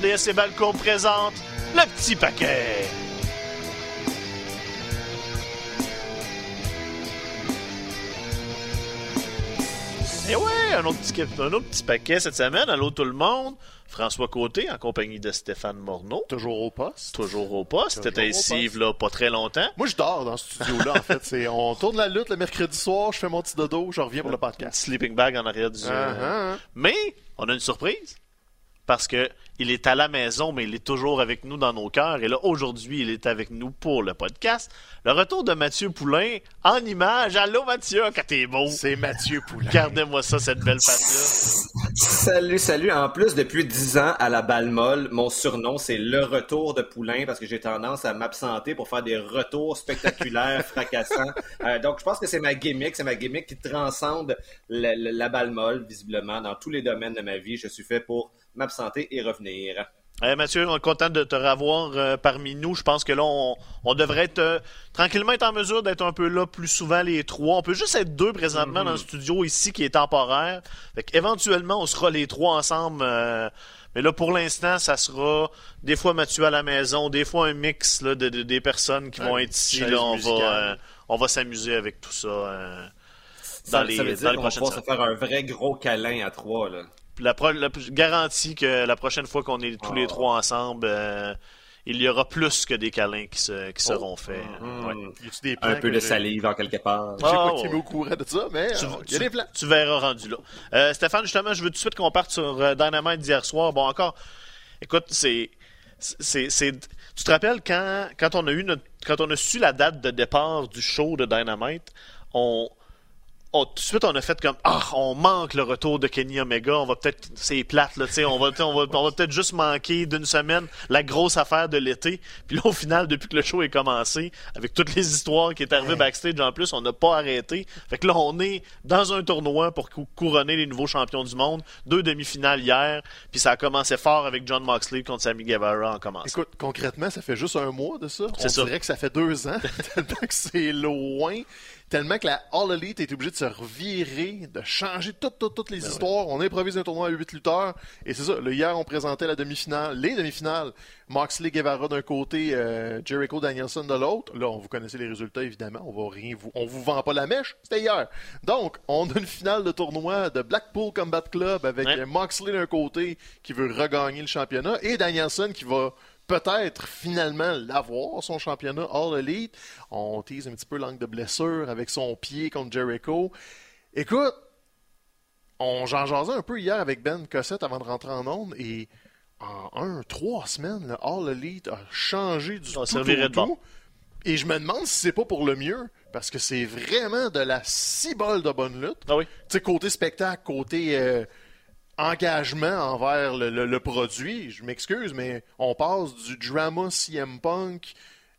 RDS et Balcon présente le petit paquet. Et ouais, un autre, petit, un autre petit paquet cette semaine. Allô tout le monde. François Côté en compagnie de Stéphane Morneau. Toujours au poste. Toujours au poste. T'étais ici, là, pas très longtemps. Moi, je dors dans ce studio-là, en fait. C'est, on tourne la lutte le mercredi soir, je fais mon petit dodo, je reviens pour le podcast. sleeping bag en arrière du... Ah. Mais, on a une surprise. Parce que il est à la maison, mais il est toujours avec nous dans nos cœurs. Et là, aujourd'hui, il est avec nous pour le podcast. Le retour de Mathieu Poulain en image. Allô, Mathieu, quand t'es beau. C'est Mathieu Poulain. Gardez-moi ça, cette belle face-là. Salut, salut. En plus, depuis 10 ans à la balle molle, mon surnom, c'est le retour de Poulain parce que j'ai tendance à m'absenter pour faire des retours spectaculaires, fracassants. Euh, donc, je pense que c'est ma gimmick. C'est ma gimmick qui transcende la, la- la balle molle, visiblement, dans tous les domaines de ma vie. Je suis fait pour m'absenter et revenir. Eh, Mathieu, on est content de te revoir euh, parmi nous. Je pense que là, on, on devrait être euh, tranquillement être en mesure d'être un peu là plus souvent les trois. On peut juste être deux présentement dans le studio ici qui est temporaire. Fait éventuellement, on sera les trois ensemble. euh, mais là, pour l'instant, ça sera des fois Mathieu à la maison, des fois un mix là, de, de- des personnes qui vont être ici. Là, on, va, musicale. euh, on va s'amuser avec tout ça. euh, Ça, Dans les- ça veut dans dire les qu'on va prochaines se faire un vrai gros câlin à trois. Là. La, pro- la- je garantis que la prochaine fois qu'on est tous les Oh. trois ensemble, euh, il y aura plus que des câlins qui, se- qui seront faits. Ouais. Y a-tu des plans Un peu de salive en quelque part? J'ai pas Ah, ouais. mis au courant de ça, mais Tu, euh, il y a tu- des plans. tu verras rendu là. Euh, Stéphane, justement, je veux tout de suite qu'on parte sur euh, Dynamite d'hier soir. Bon, encore, écoute, c'est. c'est- c'est- tu te rappelles quand, quand on a eu notre, quand on a su la date de départ du show de Dynamite, on, on- tout de suite on a fait comme ah on manque le retour de Kenny Omega. On va peut-être c'est plate là tu sais on va on va on va peut-être juste manquer d'une semaine la grosse affaire de l'été. Puis là au final depuis que le show est commencé avec toutes les histoires qui est arrivées backstage en plus on n'a pas arrêté. Fait que là on est dans un tournoi pour cou- couronner les nouveaux champions du monde. Deux demi-finales hier puis ça a commencé fort avec John Moxley contre Sammy Guevara en commençant. Écoute, concrètement, ça fait juste un mois de ça. On ça. dirait que ça fait deux ans, tellement que c'est loin, tellement que la All Elite est obligée de se revirer, de changer toutes, toutes, toutes les histoires. On improvise un tournoi à 8 lutteurs, et c'est ça. Là, hier, on présentait la demi-finale, les demi-finales. Moxley Guevara d'un côté, euh, Jericho Danielson de l'autre. Là, on vous connaissez les résultats, évidemment. On va rien vous, on vous vend pas la mèche. C'était hier. Donc, on a une finale de tournoi de Blackpool Combat Club avec Ouais. Moxley d'un côté qui veut regagner le championnat et Danielson qui va peut-être finalement l'avoir, son championnat All Elite. On tease un petit peu l'angle de blessure avec son pied contre Jericho. Écoute, on j'en jasais un peu hier avec Ben Cossette avant de rentrer en onde et en un, trois semaines, le All Elite a changé du On tout au de tout. Et je me demande si c'est pas pour le mieux, parce que c'est vraiment de la cibole de bonne lutte. ah oui Tu sais, côté spectacle, côté euh, engagement envers le, le- le produit, je m'excuse, mais on passe du drama CM Punk,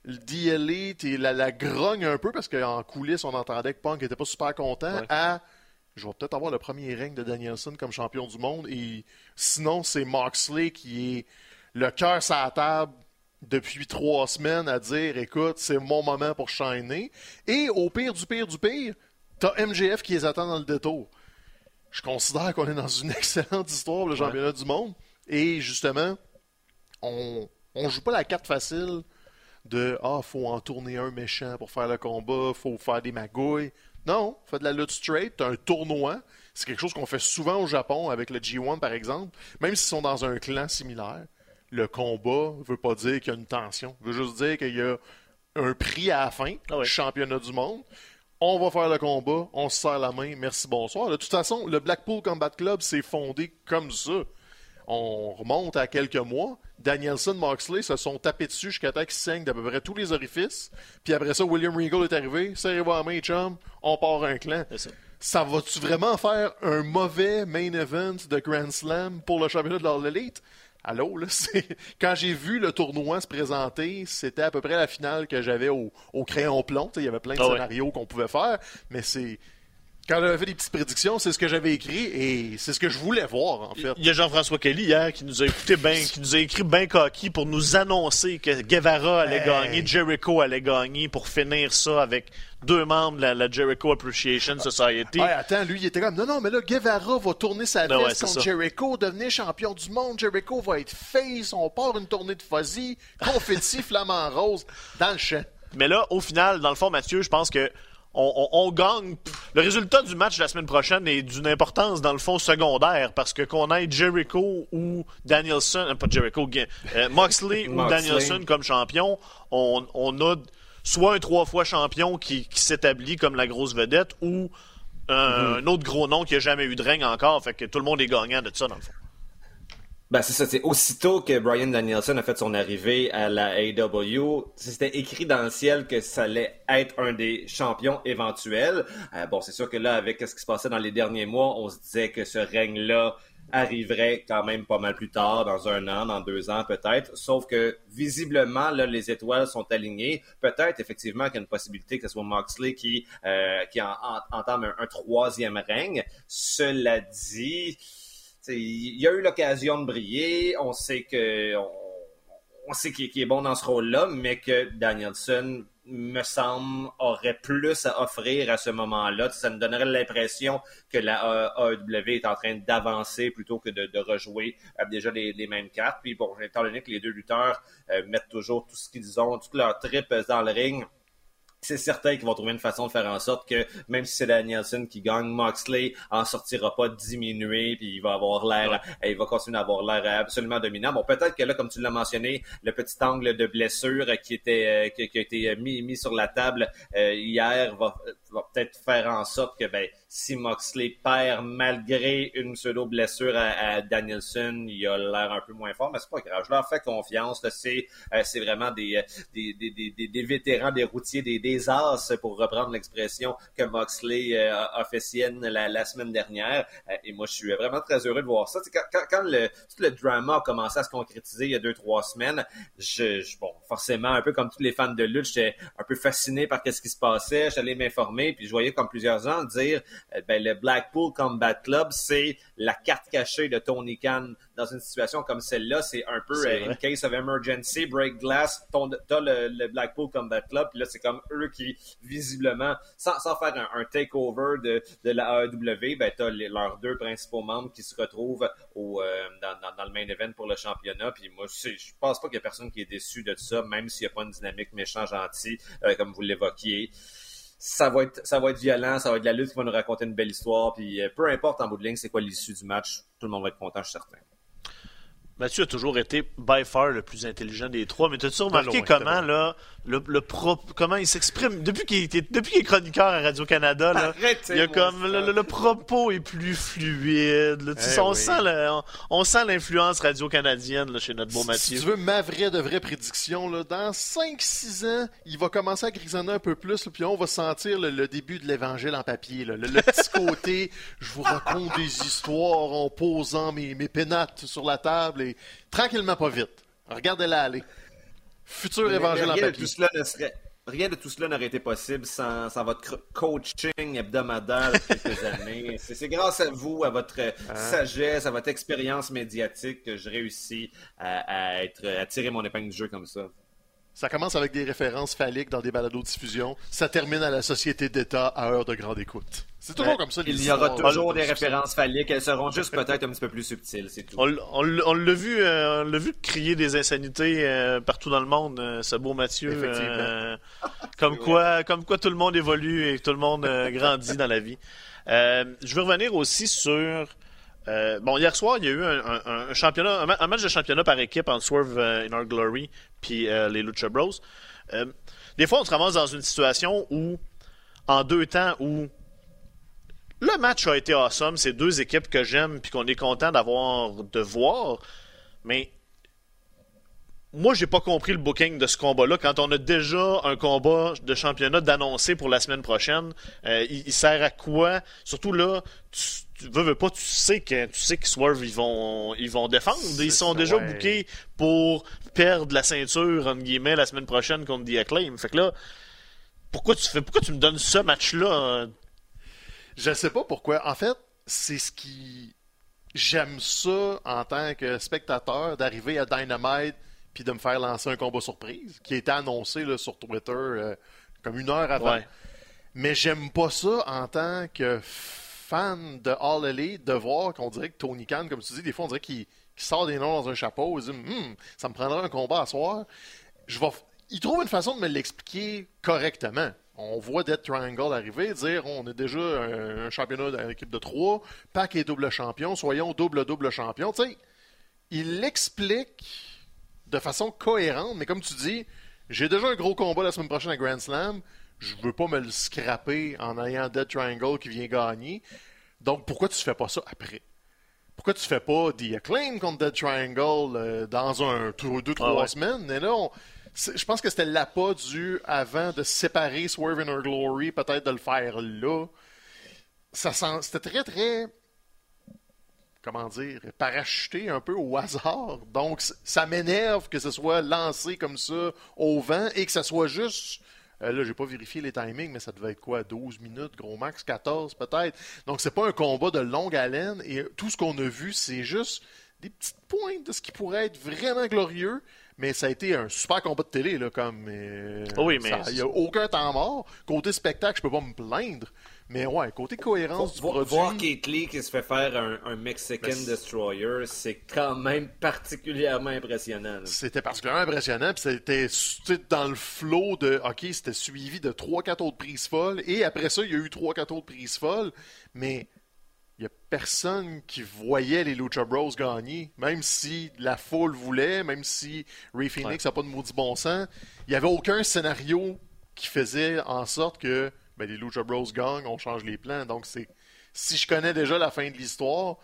Elite et la, la grogne un peu, parce qu'en coulisses, on entendait que Punk était pas super content, Ouais. à je vais peut-être avoir le premier règne de Danielson comme champion du monde, et sinon, c'est Moxley qui est le cœur sur la table depuis trois semaines à dire écoute, c'est mon moment pour shiner. Et au pire du pire du pire, t'as MGF qui les attend dans le détour. Je considère qu'on est dans une excellente histoire, le championnat du monde. Et justement, on, on joue pas la carte facile de Ah, faut en tourner un méchant pour faire le combat, faut faire des magouilles. Non, fait de la lutte straight, un tournoi. C'est quelque chose qu'on fait souvent au Japon avec le G1 par exemple, même s'ils sont dans un clan similaire. Le combat veut pas dire qu'il y a une tension, veut juste dire qu'il y a un prix à la fin, Ah ouais. championnat du monde. On va faire le combat, on se serre la main, merci, bonsoir. De toute façon, le Blackpool Combat Club s'est fondé comme ça. On remonte à quelques mois. Danielson, Moxley se sont tapés dessus jusqu'à temps qu'ils saignent d'à peu près tous les orifices. Puis après ça, William Regal est arrivé. Serrez-vous la main, chum. On part un clan. Ça. Ça va-tu vraiment faire un mauvais main event de Grand Slam pour le championnat de l'All Elite? Allô, là, c'est... Quand j'ai vu le tournoi se présenter, c'était à peu près la finale que j'avais au, au crayon plomb. Il y avait plein de Ah ouais. scénarios qu'on pouvait faire, mais c'est... Quand on avait fait des petites prédictions, c'est ce que j'avais écrit et c'est ce que je voulais voir, en fait. Il y a Jean-François Kelly hier qui nous a écouté ben, qui nous a écrit ben coquille pour nous annoncer que Guevara allait Hey. gagner, Jericho allait gagner pour finir ça avec deux membres de la, la Jericho Appreciation Society. Ouais, attends, lui, il était comme, non, non, mais là, Guevara va tourner sa veste ouais, contre ça. Jericho, devenir champion du monde. Jericho va être face, on part une tournée de fuzzy, confetti, flamant rose, dans le champ. Mais là, au final, dans le fond, Mathieu, je pense que on, on- on gagne. Le résultat du match de la semaine prochaine est d'une importance, dans le fond, secondaire, parce que qu'on ait Jericho ou Danielson, euh, pas Jericho, euh, Moxley ou. Danielson comme champion, on, on a soit un trois fois champion qui, qui s'établit comme la grosse vedette, ou euh, un autre gros nom qui a jamais eu de règne encore, fait que tout le monde est gagnant de ça, dans le fond. Ben, c'est ça. C'est aussitôt que Brian Danielson a fait son arrivée à la AEW, c'était écrit dans le ciel que ça allait être un des champions éventuels. Euh, bon, c'est sûr que là, avec ce qui se passait dans les derniers mois, on se disait que ce règne-là arriverait quand même pas mal plus tard, dans un an, dans deux ans peut-être. Sauf que visiblement, là, les étoiles sont alignées. Peut-être effectivement qu'il y a une possibilité que ce soit Moxley qui, euh, qui en- en- entame un, troisième règne. Cela dit, il y a eu l'occasion de briller. On sait sait qu'il est bon dans ce rôle-là, mais que Danielson me semble aurait plus à offrir à ce moment-là. Ça me donnerait l'impression que la AEW est en train d'avancer plutôt que de, rejouer euh, déjà les, les mêmes cartes. Puis bon, étant donné que les deux lutteurs euh, mettent toujours tout ce qu'ils ont, toute leur trip dans le ring, c'est certain qu'ils vont trouver une façon de faire en sorte que même si c'est Danielson qui gagne, Moxley en sortira pas diminué, puis il va avoir l'air, il va continuer à avoir l'air absolument dominant. Bon, peut-être que là, comme tu l'as mentionné, le petit angle de blessure qui était euh, qui, qui a été mis, mis sur la table euh, hier va, va peut-être faire en sorte que ben si Moxley perd malgré une pseudo blessure à, à Danielson, il a l'air un peu moins fort, mais c'est pas grave. Je leur fais confiance. C'est euh, c'est vraiment des, euh, des, des, des, des- des vétérans, des routiers, des, as, pour reprendre l'expression que Moxley euh, a fait sienne la, semaine dernière. Euh, et moi, je suis vraiment très heureux de voir ça. Quand, le, tout le drama a commencé à se concrétiser il y a deux, trois semaines, je, bon, forcément, un peu comme tous les fans de lutte, j'étais un peu fasciné par ce qui se passait. J'allais m'informer, puis je voyais comme plusieurs gens dire euh, ben, le Blackpool Combat Club, c'est la carte cachée de Tony Khan dans une situation comme celle-là. C'est un peu euh, in case of emergency, break glass, t'as le, le Blackpool Combat Club, puis là, c'est comme eux qui, visiblement, sans, sans faire un, un takeover de, de la AEW, ben, t'as les- leurs deux principaux membres qui se retrouvent au, euh, dans, dans, dans le main event pour le championnat. Puis moi, je pense pas qu'il y a personne qui est déçu de ça, même s'il n'y a pas une dynamique méchant-gentil, euh, comme vous l'évoquiez ça va être ça va être violent, ça va être de la lutte qui va nous raconter une belle histoire, puis euh, peu importe en bout de ligne c'est quoi l'issue du match, tout le monde va être content, je suis certain. Mathieu a toujours été by far le plus intelligent des trois, mais t'as-tu remarqué loin, comment là, le, le pro- comment il s'exprime? Depuis qu'il était depuis qu'il est chroniqueur à Radio Canada là, Arrêtez, il y a comme le, le- propos est plus fluide. là. Tu sais, Eh on, oui. sent on, on sent l'influence radio canadienne là, chez notre beau Si Mathieu. tu veux ma vraie de vraie prédiction, là, dans 5-6 ans, il va commencer à grisonner un peu plus, puis on va sentir le, le début de l'évangile en papier. là. Le, le petit côté, je vous raconte des histoires en posant mes, mes pénates sur la table et tranquillement pas vite. Regardez-la aller. Futur Mais- évangile mais en rien de papier. tout cela ne serait Rien de tout cela n'aurait été possible sans, sans votre coaching hebdomadaire quelques années. C'est c'est grâce à vous, à votre euh, Hein? sagesse, à votre expérience médiatique que je réussis à, à être, à tirer mon épingle du jeu comme ça. Ça commence avec des références phalliques dans des balados diffusion. Ça termine à la société d'État à heure de grande écoute. C'est toujours Ouais. comme ça. Il y aura toujours des de- références phalliques. Elles seront juste peut-être un petit peu plus subtiles, c'est tout. On, l'a vu, euh, on l'a vu crier des insanités euh, partout dans le monde, euh, ce beau Mathieu. Effectivement. euh, comme quoi, comme quoi tout le monde évolue et tout le monde euh, grandit dans la vie. Euh, je veux revenir aussi sur. Euh, bon, hier soir, il y a eu un, championnat, un, ma- un match de championnat par équipe entre Swerve euh, in Our Glory puis euh, les Lucha Bros. Des fois, on se ramasse dans une situation où, en deux temps, où le match a été awesome. C'est deux équipes que j'aime puis qu'on est content d'avoir de voir. Mais moi, j'ai pas compris le booking de ce combat-là. Quand on a déjà un combat de championnat d'annoncer pour la semaine prochaine, euh, il, il sert à quoi? Surtout là, tu, tu veux, veux pas, tu sais que tu sais que Swerve ils vont ils vont défendre. Ils sont ça, déjà ouais. bookés pour perdre la ceinture entre guillemets la semaine prochaine contre The Acclaim. Fait que là, pourquoi tu fais pourquoi tu me donnes ce match-là? Je sais pas pourquoi. En fait, c'est ce qui. J'aime ça en tant que spectateur d'arriver à Dynamite puis de me faire lancer un combat surprise qui a été annoncé là, sur Twitter euh, comme une heure avant. Ouais. Mais j'aime pas ça en tant que fan de All Elite de voir qu'on dirait que Tony Khan, comme tu dis, des fois on dirait qu'il sort des noms dans un chapeau et dit Hum, ça me prendra un combat à soir. Je vais... Il trouve une façon de me l'expliquer correctement. On voit Dead Triangle arriver, dire on est déjà un, un championnat d'une équipe de trois, Pac est double champion, soyons double-double champion. Tu sais, il l'explique de façon cohérente, mais comme tu dis, j'ai déjà un gros combat la semaine prochaine à Grand Slam. Je veux pas me le scraper en ayant Dead Triangle qui vient gagner. Donc pourquoi tu fais pas ça après? Pourquoi tu fais pas The Acclaim contre Dead Triangle euh, dans un tour deux, trois Ah ouais. semaines? Mais là, on- je pense que c'était l'appât dû avant de séparer Swerve and Her Glory, peut-être de le faire là. Ça sent- C'était très, très comment dire, parachuté un peu au hasard. Donc, ça m'énerve que ce soit lancé comme ça au vent et que ça soit juste. euh, là, j'ai pas vérifié les timings, mais ça devait être quoi 12 minutes, gros max, 14 peut-être. Donc, c'est pas un combat de longue haleine et tout ce qu'on a vu, c'est juste des petites pointes de ce qui pourrait être vraiment glorieux. Mais ça a été un super combat de télé, là, comme. euh, oui, mais- Il n'y a aucun temps mort. Côté spectacle, je peux pas me plaindre. Mais ouais, côté cohérence du produit. Voir Kate Lee qui se fait faire un, un Mexican c'est- Destroyer, c'est quand même particulièrement impressionnant. C'était particulièrement impressionnant, puis c'était dans le flot de OK, c'était suivi de 3-4 autres prises folles, et après ça, il y a eu 3-4 autres prises folles, mais il y a personne qui voyait les Lucha Bros gagner, même si la foule voulait, même si Ray Phoenix n'a pas de maudit bon sens, il n'y avait aucun scénario qui faisait en sorte que ben, les Lucha Bros gagnent, on change les plans. Donc c'est si je connais déjà la fin de l'histoire,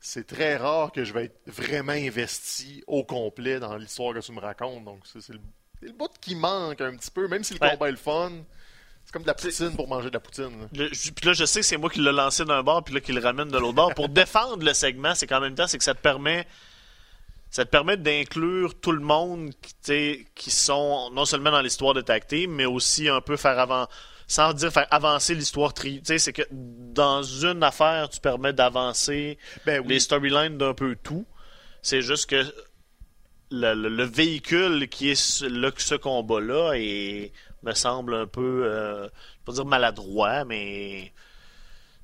c'est très rare que je vais être vraiment investi au complet dans l'histoire que tu me racontes. Donc, c'est le, le bout qui manque un petit peu, même si le Ouais. combat est le fun. C'est comme de la poutine pour manger de la poutine. puis là, je sais que c'est moi qui l'ai lancé d'un bord, puis là, qui le ramène de l'autre bord. Pour défendre le segment, c'est qu'en même temps, c'est que ça te permet. Ça te permet d'inclure tout le monde qui, sont non seulement dans l'histoire de tag team, mais aussi un peu faire avant, sans dire faire avancer l'histoire tri. Tu sais, c'est que dans une affaire, tu permets d'avancer Ben oui. les storylines d'un peu tout. C'est juste que le, le- le véhicule qui est ce, ce combat-là est, me semble un peu, euh, pas dire maladroit, mais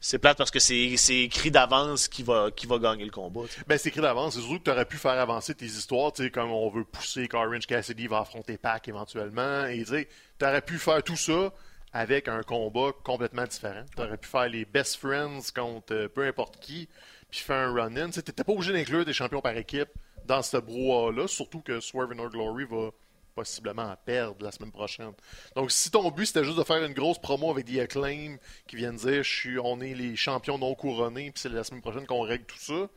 c'est plate parce que c'est c'est écrit d'avance qui va, qui va gagner le combat. Ben, c'est écrit d'avance. C'est surtout que tu aurais pu faire avancer tes histoires, tu sais, comme on veut pousser qu'Orange Cassidy va affronter Pac éventuellement. Et tu aurais pu faire tout ça avec un combat complètement différent. Tu aurais pu faire les best friends contre euh, peu importe qui, puis faire un run-in. Tu n'étais pas obligé d'inclure des champions par équipe dans ce brouhaha-là, surtout que Swerve in Our Glory va possiblement perdre la semaine prochaine. Donc, si ton but c'était juste de faire une grosse promo avec The Acclaim qui viennent dire je suis, on est les champions non couronnés, puis c'est la semaine prochaine qu'on règle tout ça,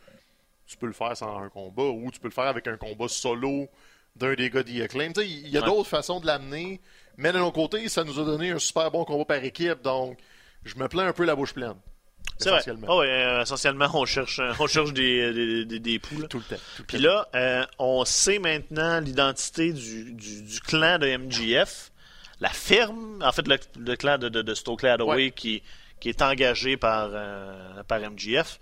tu peux le faire sans un combat ou tu peux le faire avec un combat solo d'un des gars d'E Acclaim. Tu sais, Il y a Ouais. d'autres façons de l'amener, mais de l'autre côté, ça nous a donné un super bon combat par équipe, donc je me plains un peu la bouche pleine. C'est vrai. Essentiellement. Ah ouais, euh, essentiellement, on cherche, on cherche des, des, des, des poux, là. Tout le temps. tout le Puis temps. là, euh, on sait maintenant l'identité du, du, du clan de MGF. La firme, en fait, le, le clan de, de, de Stokely Hathaway Ouais. qui, qui est engagé par, euh, par MGF.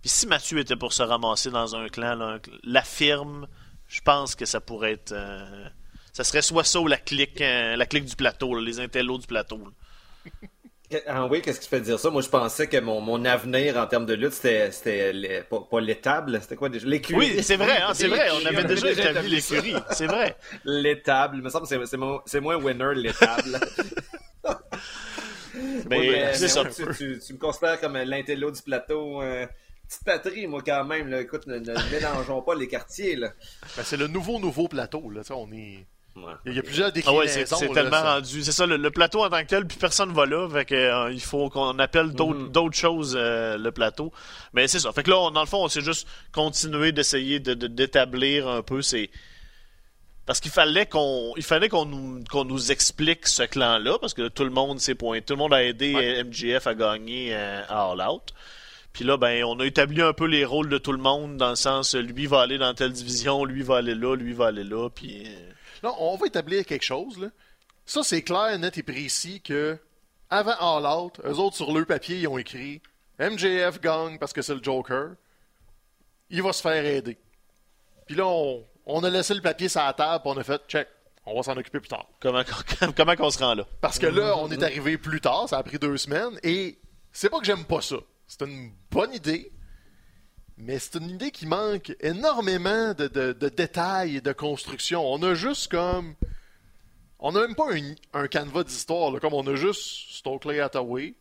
Puis si Mathieu était pour se ramasser dans un clan, là, un cl- la firme, je pense que ça pourrait être. euh, ça serait soit ça ou la clique, euh, la clique du plateau, là, les intellos du plateau. là. Ah oui, qu'est-ce qui te fait dire ça? Moi, je pensais que mon, mon avenir en termes de lutte, c'était, pas, pas l'étable, c'était quoi déjà? L'écurie. Oui, c'est vrai, hein, c'est vrai, on avait déjà établi l'écurie, c'est vrai. L'étable, il me semble que c'est, c'est, mo- c'est moins winner, l'étable. Mais Ouais, mais- c'est mais ça. ouais, tu, tu- tu me considères comme l'intello du plateau. euh, petite patrie, moi, quand même. Là. Écoute, ne, ne mélangeons pas les quartiers. Là. Ben, c'est le nouveau, nouveau plateau. Là. On est... Ouais. Il y a plusieurs Ah déclinaisons. ouais, c'est c'est là, tellement ça. rendu. C'est ça, le, le plateau en tant que tel, puis personne va là. Fait que, euh, il faut qu'on appelle d'autres Mhm. d'autres choses euh, le plateau. Mais c'est ça. Fait que là, on- dans le fond, on s'est juste continué d'essayer de- de- d'établir un peu ces. Parce qu'il fallait qu'on il fallait qu'on nous, qu'on nous explique ce clan-là, parce que tout le monde s'est pointé. Tout le monde a aidé Ouais. euh, MGF à gagner euh, à All Out. Puis là, ben, on a établi un peu les rôles de tout le monde, dans le sens, lui va aller dans telle division, lui va aller là, lui va aller là, puis... Là, on va établir quelque chose. Là. Ça, c'est clair, net et précis que avant All Out, eux autres sur le papier, ils ont écrit MJF gagne parce que c'est le Joker. Il va se faire aider. Puis là, on, a laissé le papier sur la table, on a fait check. On va s'en occuper plus tard. Comment, comment on se rend là? Parce que là, on est arrivé plus tard, ça a pris deux semaines, et c'est pas que j'aime pas ça. C'est une bonne idée, mais c'est une idée qui manque énormément de, détails et de construction. On a juste comme. On n'a même pas un, canevas d'histoire, comme on a juste Stokely Hathaway,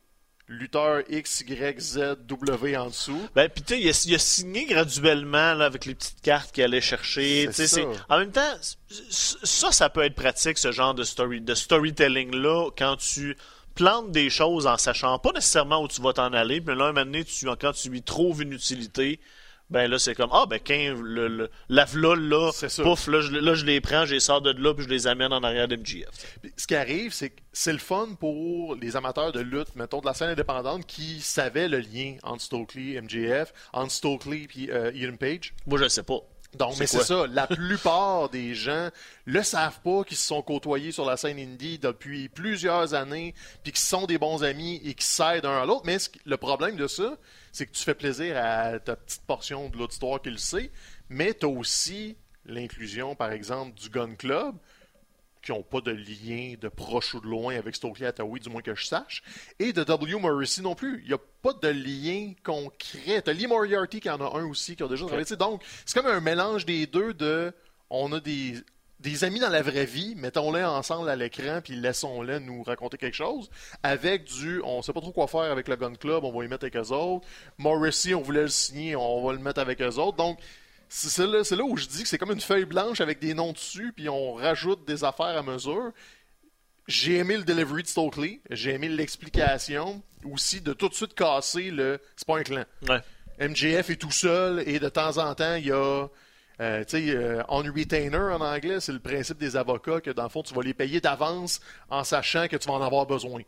lutteur X, Y, Z, W en dessous. Ben, puis tu sais, il, a signé graduellement là, avec les petites cartes qu'il allait chercher. C'est En même temps, ça, ça peut être pratique, ce genre de, story, de storytelling-là, quand tu plantes des choses en sachant pas nécessairement où tu vas t'en aller, mais là, un moment donné, tu, quand tu lui trouves une utilité, ben là, c'est comme, ah, ben, quand le, la vlol, là, pouf, là je, là, je les prends, je les sors de là, puis je les amène en arrière d'MGF. Ce qui arrive, c'est que c'est le fun pour les amateurs de lutte, mettons, de la scène indépendante, qui savaient le lien entre Stokely, MJF, entre Stokely et euh, Ian Page. Moi, je ne sais pas. Donc, mais c'est ça, la plupart des gens le savent pas, qui se sont côtoyés sur la scène indie depuis plusieurs années, puis qui sont des bons amis et qui s'aident un à l'autre. Mais le problème de ça, c'est que tu fais plaisir à ta petite portion de l'auditoire qui le sait, mais tu as aussi l'inclusion, par exemple, du Gun Club, qui n'ont pas de lien de proche ou de loin avec Stokely Hathaway, du moins que je sache, et de W. Morrissey non plus. Il n'y a pas de lien concret. Tu as Lee Moriarty qui en a un aussi, qui a déjà travaillé. Donc, c'est comme un mélange des deux de on a des, des amis dans la vraie vie, mettons-les ensemble à l'écran, puis laissons-les nous raconter quelque chose, avec du on sait pas trop quoi faire avec le Gun Club, on va y mettre avec eux autres. Morrissey, on voulait le signer, on va le mettre avec eux autres. Donc, c'est là, là, où je dis que c'est comme une feuille blanche avec des noms dessus, puis on rajoute des affaires à mesure. J'ai aimé le delivery de Stokely, j'ai aimé l'explication aussi de tout de suite casser le. C'est pas un clan. MJF est tout seul et de temps en temps, il y a. Euh, tu sais, euh, on retainer en anglais, c'est le principe des avocats que dans le fond, tu vas les payer d'avance en sachant que tu vas en avoir besoin.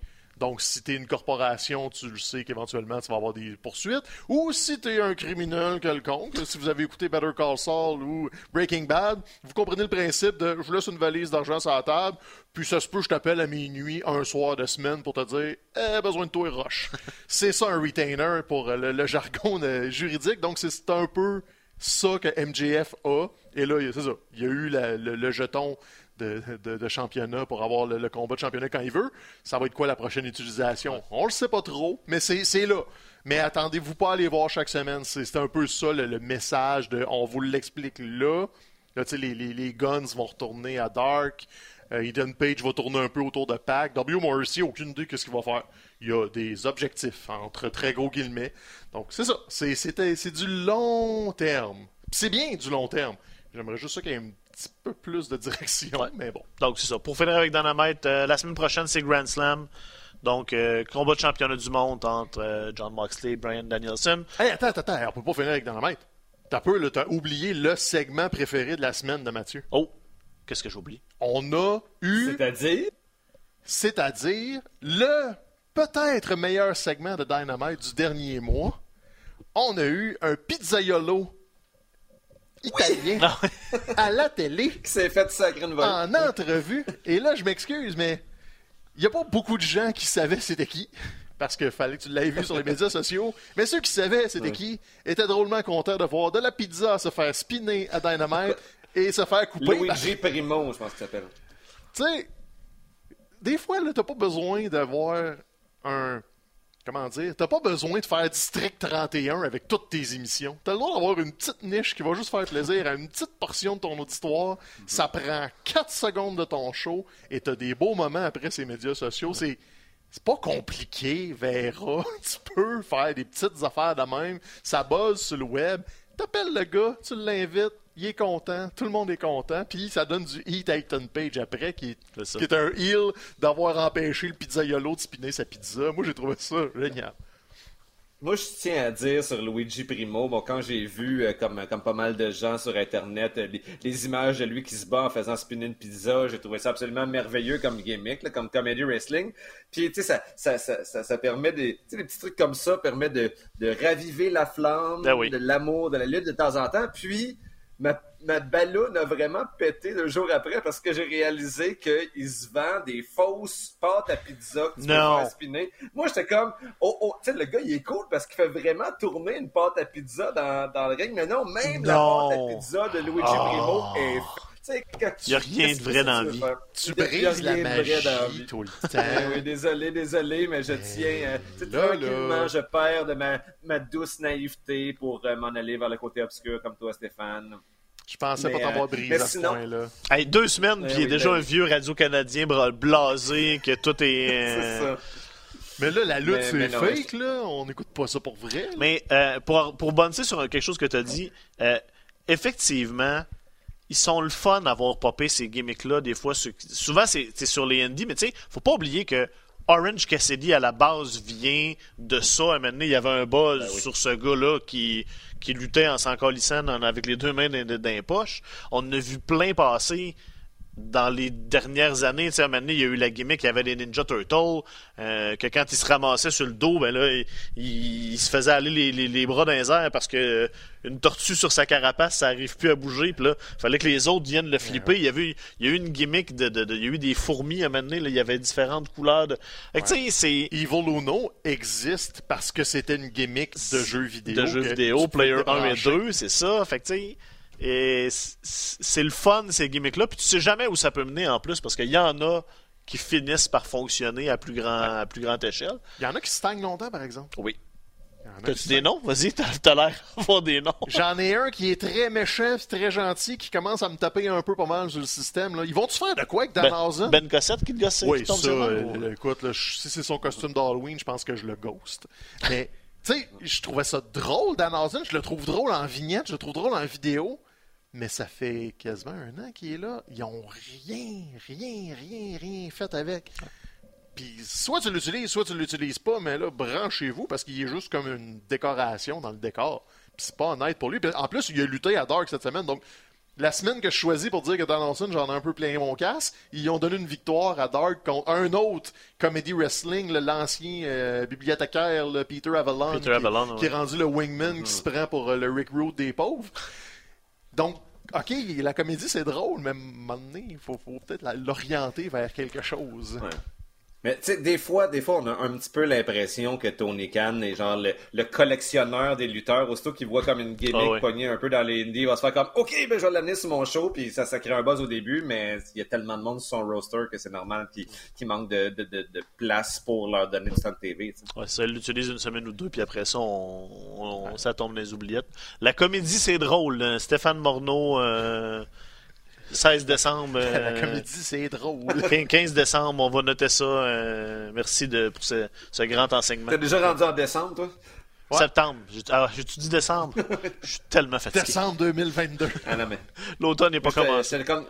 Donc, si tu es une corporation, tu le sais qu'éventuellement, tu vas avoir des poursuites. Ou si tu es un criminel quelconque, si vous avez écouté Better Call Saul ou Breaking Bad, vous comprenez le principe de je laisse une valise d'argent sur la table, puis ça se peut, je t'appelle à minuit un soir de semaine pour te dire eh, besoin de toi et roche. c'est ça un retainer pour le, jargon juridique. Donc, c'est un peu ça que MJF a. Et là, c'est ça. Il y a eu le jeton de, championnat pour avoir le, combat de championnat quand il veut. Ça va être quoi la prochaine utilisation? On le sait pas trop, mais c'est là. Mais attendez-vous pas à aller voir chaque semaine. C'est un peu ça le, message de on vous l'explique là. Là, les, les, les, guns vont retourner à Dark. Euh, Eden Page va tourner un peu autour de Pac. W. Morrissey, aucune idée de ce qu'il va faire. Il y a des objectifs, entre très gros guillemets. Donc, c'est ça. C'est du long terme. C'est bien du long terme. J'aimerais juste ça qu'il y ait un petit peu plus de direction, mais bon. Donc, c'est ça. Pour finir avec Dynamite, euh, la semaine prochaine, c'est Grand Slam. Donc, euh, combat de championnat du monde entre euh, John Moxley et Brian Danielson. Hey, attends, attends, attends. On peut pas finir avec Dynamite. T'as peu, là, t'as oublié le segment préféré de la semaine de Mathieu. Oh, qu'est-ce que j'ai oublié? On a eu... C'est-à-dire? C'est-à-dire le peut-être meilleur segment de Dynamite du dernier mois. On a eu un pizzaiolo italien ah à la télé. Qui s'est fait sacrer une En entrevue. Et là, je m'excuse, mais il n'y a pas beaucoup de gens qui savaient c'était qui. Parce qu'il fallait que tu l'aies vu sur les médias sociaux. Mais ceux qui savaient c'était qui étaient drôlement contents de voir de la pizza se faire spinner à Dynamite et se faire couper. Luigi Primo, je pense ça s'appelle. Tu sais, des fois, tu n'as pas besoin d'avoir un comment dire, t'as pas besoin de faire District 31 avec toutes tes émissions. T'as le droit d'avoir une petite niche qui va juste faire plaisir à une petite portion de ton auditoire. Ça prend 4 secondes de ton show et t'as des beaux moments après ces médias sociaux. C'est c'est pas compliqué, Vera. tu peux faire des petites affaires de même. Ça buzz sur le web. T'appelles le gars, tu l'invites, il est content, tout le monde est content, puis ça donne du Heat Aiton Page après, qui est, qui est un heel d'avoir empêché le pizzaiolo de spinner sa pizza. Moi, j'ai trouvé ça génial. Moi, je tiens à dire sur Luigi Primo, bon, quand j'ai vu, euh, comme, comme pas mal de gens sur Internet, euh, les, images de lui qui se bat en faisant spinner une pizza, j'ai trouvé ça absolument merveilleux comme gimmick, comme comedy wrestling. Puis, tu sais, ça, ça, ça, ça, permet des, des petits trucs comme ça, permet de, de raviver la flamme, ben de l'amour, de la lutte de temps en temps. Puis, ma, ma ballonne a vraiment pété le jour après parce que j'ai réalisé qu'il se vend des fausses pâtes à pizza que tu Non. peux faire spinner. Moi, j'étais comme, oh, oh, tu sais, le gars, il est cool parce qu'il fait vraiment tourner une pâte à pizza dans, dans le ring, mais non, même la pâte à pizza de Luigi Oh. Primo est. Tu sais, quand tu- Y a rien de vrai dans la vie. Tu brises la rien de vrai dans la magie tout le temps. oui, désolé, désolé, mais je tiens. euh, tu sais, Là, tranquillement, là. je perds de ma, ma douce naïveté pour euh, m'en aller vers le côté obscur comme toi, Stéphane. Je pensais Mais, pas t'avoir euh, brisé à ce point-là. Hey, deux semaines, Eh puis il est oui, déjà ben un vieux radio-canadien blasé, que tout est... C'est euh, ça. Mais là, la lutte, c'est fake, là. On n'écoute pas ça pour vrai. là. Mais euh, pour, pour bondir sur quelque chose que tu as dit, euh, effectivement, ils sont le fun d'avoir popé ces gimmicks-là. Des fois, sur- souvent, c'est c'est sur les indies, mais tu sais, faut pas oublier que Orange Cassidy, à la base, vient de ça. À un moment donné, il y avait un buzz Ben oui. sur ce gars-là qui, qui luttait en s'en colissant dans- avec les deux mains dans, dans les poches. On en a vu plein passer dans les dernières années, tu sais, à un moment donné, il y a eu la gimmick, il y avait les Ninja Turtles, euh, que quand il se ramassait sur le dos, ben là, il, il se faisait aller les, les- les bras dans les airs parce que euh, une tortue sur sa carapace, ça arrive plus à bouger, puis là, fallait que les autres viennent le flipper. Il y avait, il y a eu une gimmick de, de- de- il y a eu des fourmis à un moment donné, là, il y avait différentes couleurs de. Fait que, tu sais, c'est Evil Uno existe parce que c'était une gimmick de jeux vidéo. de jeux que vidéo, Player 1 et débrancher. 2, c'est ça. Fait que, tu sais, et c'est le fun, ces gimmicks-là. Puis tu sais jamais où ça peut mener en plus, parce qu'il y en a qui finissent par fonctionner à plus, grand, à plus grande échelle. Il y en a qui stagnent longtemps, par exemple. Oui. T'as-tu des noms? Vas-y, t'as l'air d'avoir des noms. J'en ai un qui est très méchant, très gentil, qui commence à me taper un peu pas mal sur le système. Là. Ils vont-tu faire de quoi avec Dan Ben, ben Cossette qui te gosse, Oui, qui tombe ça, le euh, écoute, là, je- si c'est son costume d'Halloween, je pense que je le ghost. Mais, tu sais, je trouvais ça drôle, Dan. Je le trouve drôle en vignette, je le trouve drôle en vidéo. Mais ça fait quasiment un an qu'il est là. Ils ont rien, rien, rien, rien fait avec. Puis soit tu l'utilises, soit tu l'utilises pas, mais là, branchez-vous parce qu'il est juste comme une décoration dans le décor. Puis c'est pas honnête pour lui. En plus, il a lutté à Dark cette semaine, donc la semaine que je choisis pour dire que Dan Lawson, j'en ai un peu plein mon casse, ils ont donné une victoire à Dark contre un autre Comedy Wrestling, le- l'ancien euh, bibliothécaire, le Peter Avalon, Peter qui, Avalon, qui est rendu le wingman qui se prend pour euh, le Rick Rude des pauvres. Donc, OK, la comédie, c'est drôle, mais à un moment donné, il faut, faut peut-être l'orienter vers quelque chose. Ouais. Mais tu sais, des fois, des fois, on a un petit peu l'impression que Tony Khan est genre le, le collectionneur des lutteurs. Aussitôt qu'il voit comme une gimmick ouais. pognée un peu dans les indies, il va se faire comme OK, ben je vais l'amener sur mon show, puis ça, ça crée un buzz au début, mais il y a tellement de monde sur son roster que c'est normal qu'il manque de, de, de, de place pour leur donner du temps de TV. tu sais. Ouais, ça l'utilise une semaine ou deux, puis après ça, on, on- ça tombe dans les oubliettes. La comédie, c'est drôle. hein. Stéphane Morneau, euh, 16 décembre. La euh, comédie, c'est drôle. 15 15 décembre, on va noter ça. euh, merci de, pour ce, ce grand enseignement. T'es déjà rendu en décembre, toi? Ouais. Septembre. Ah, j'ai-tu dit décembre? Je suis tellement fatigué. Décembre 2022. Ah non, mais. L'automne n'est pas commencé. comme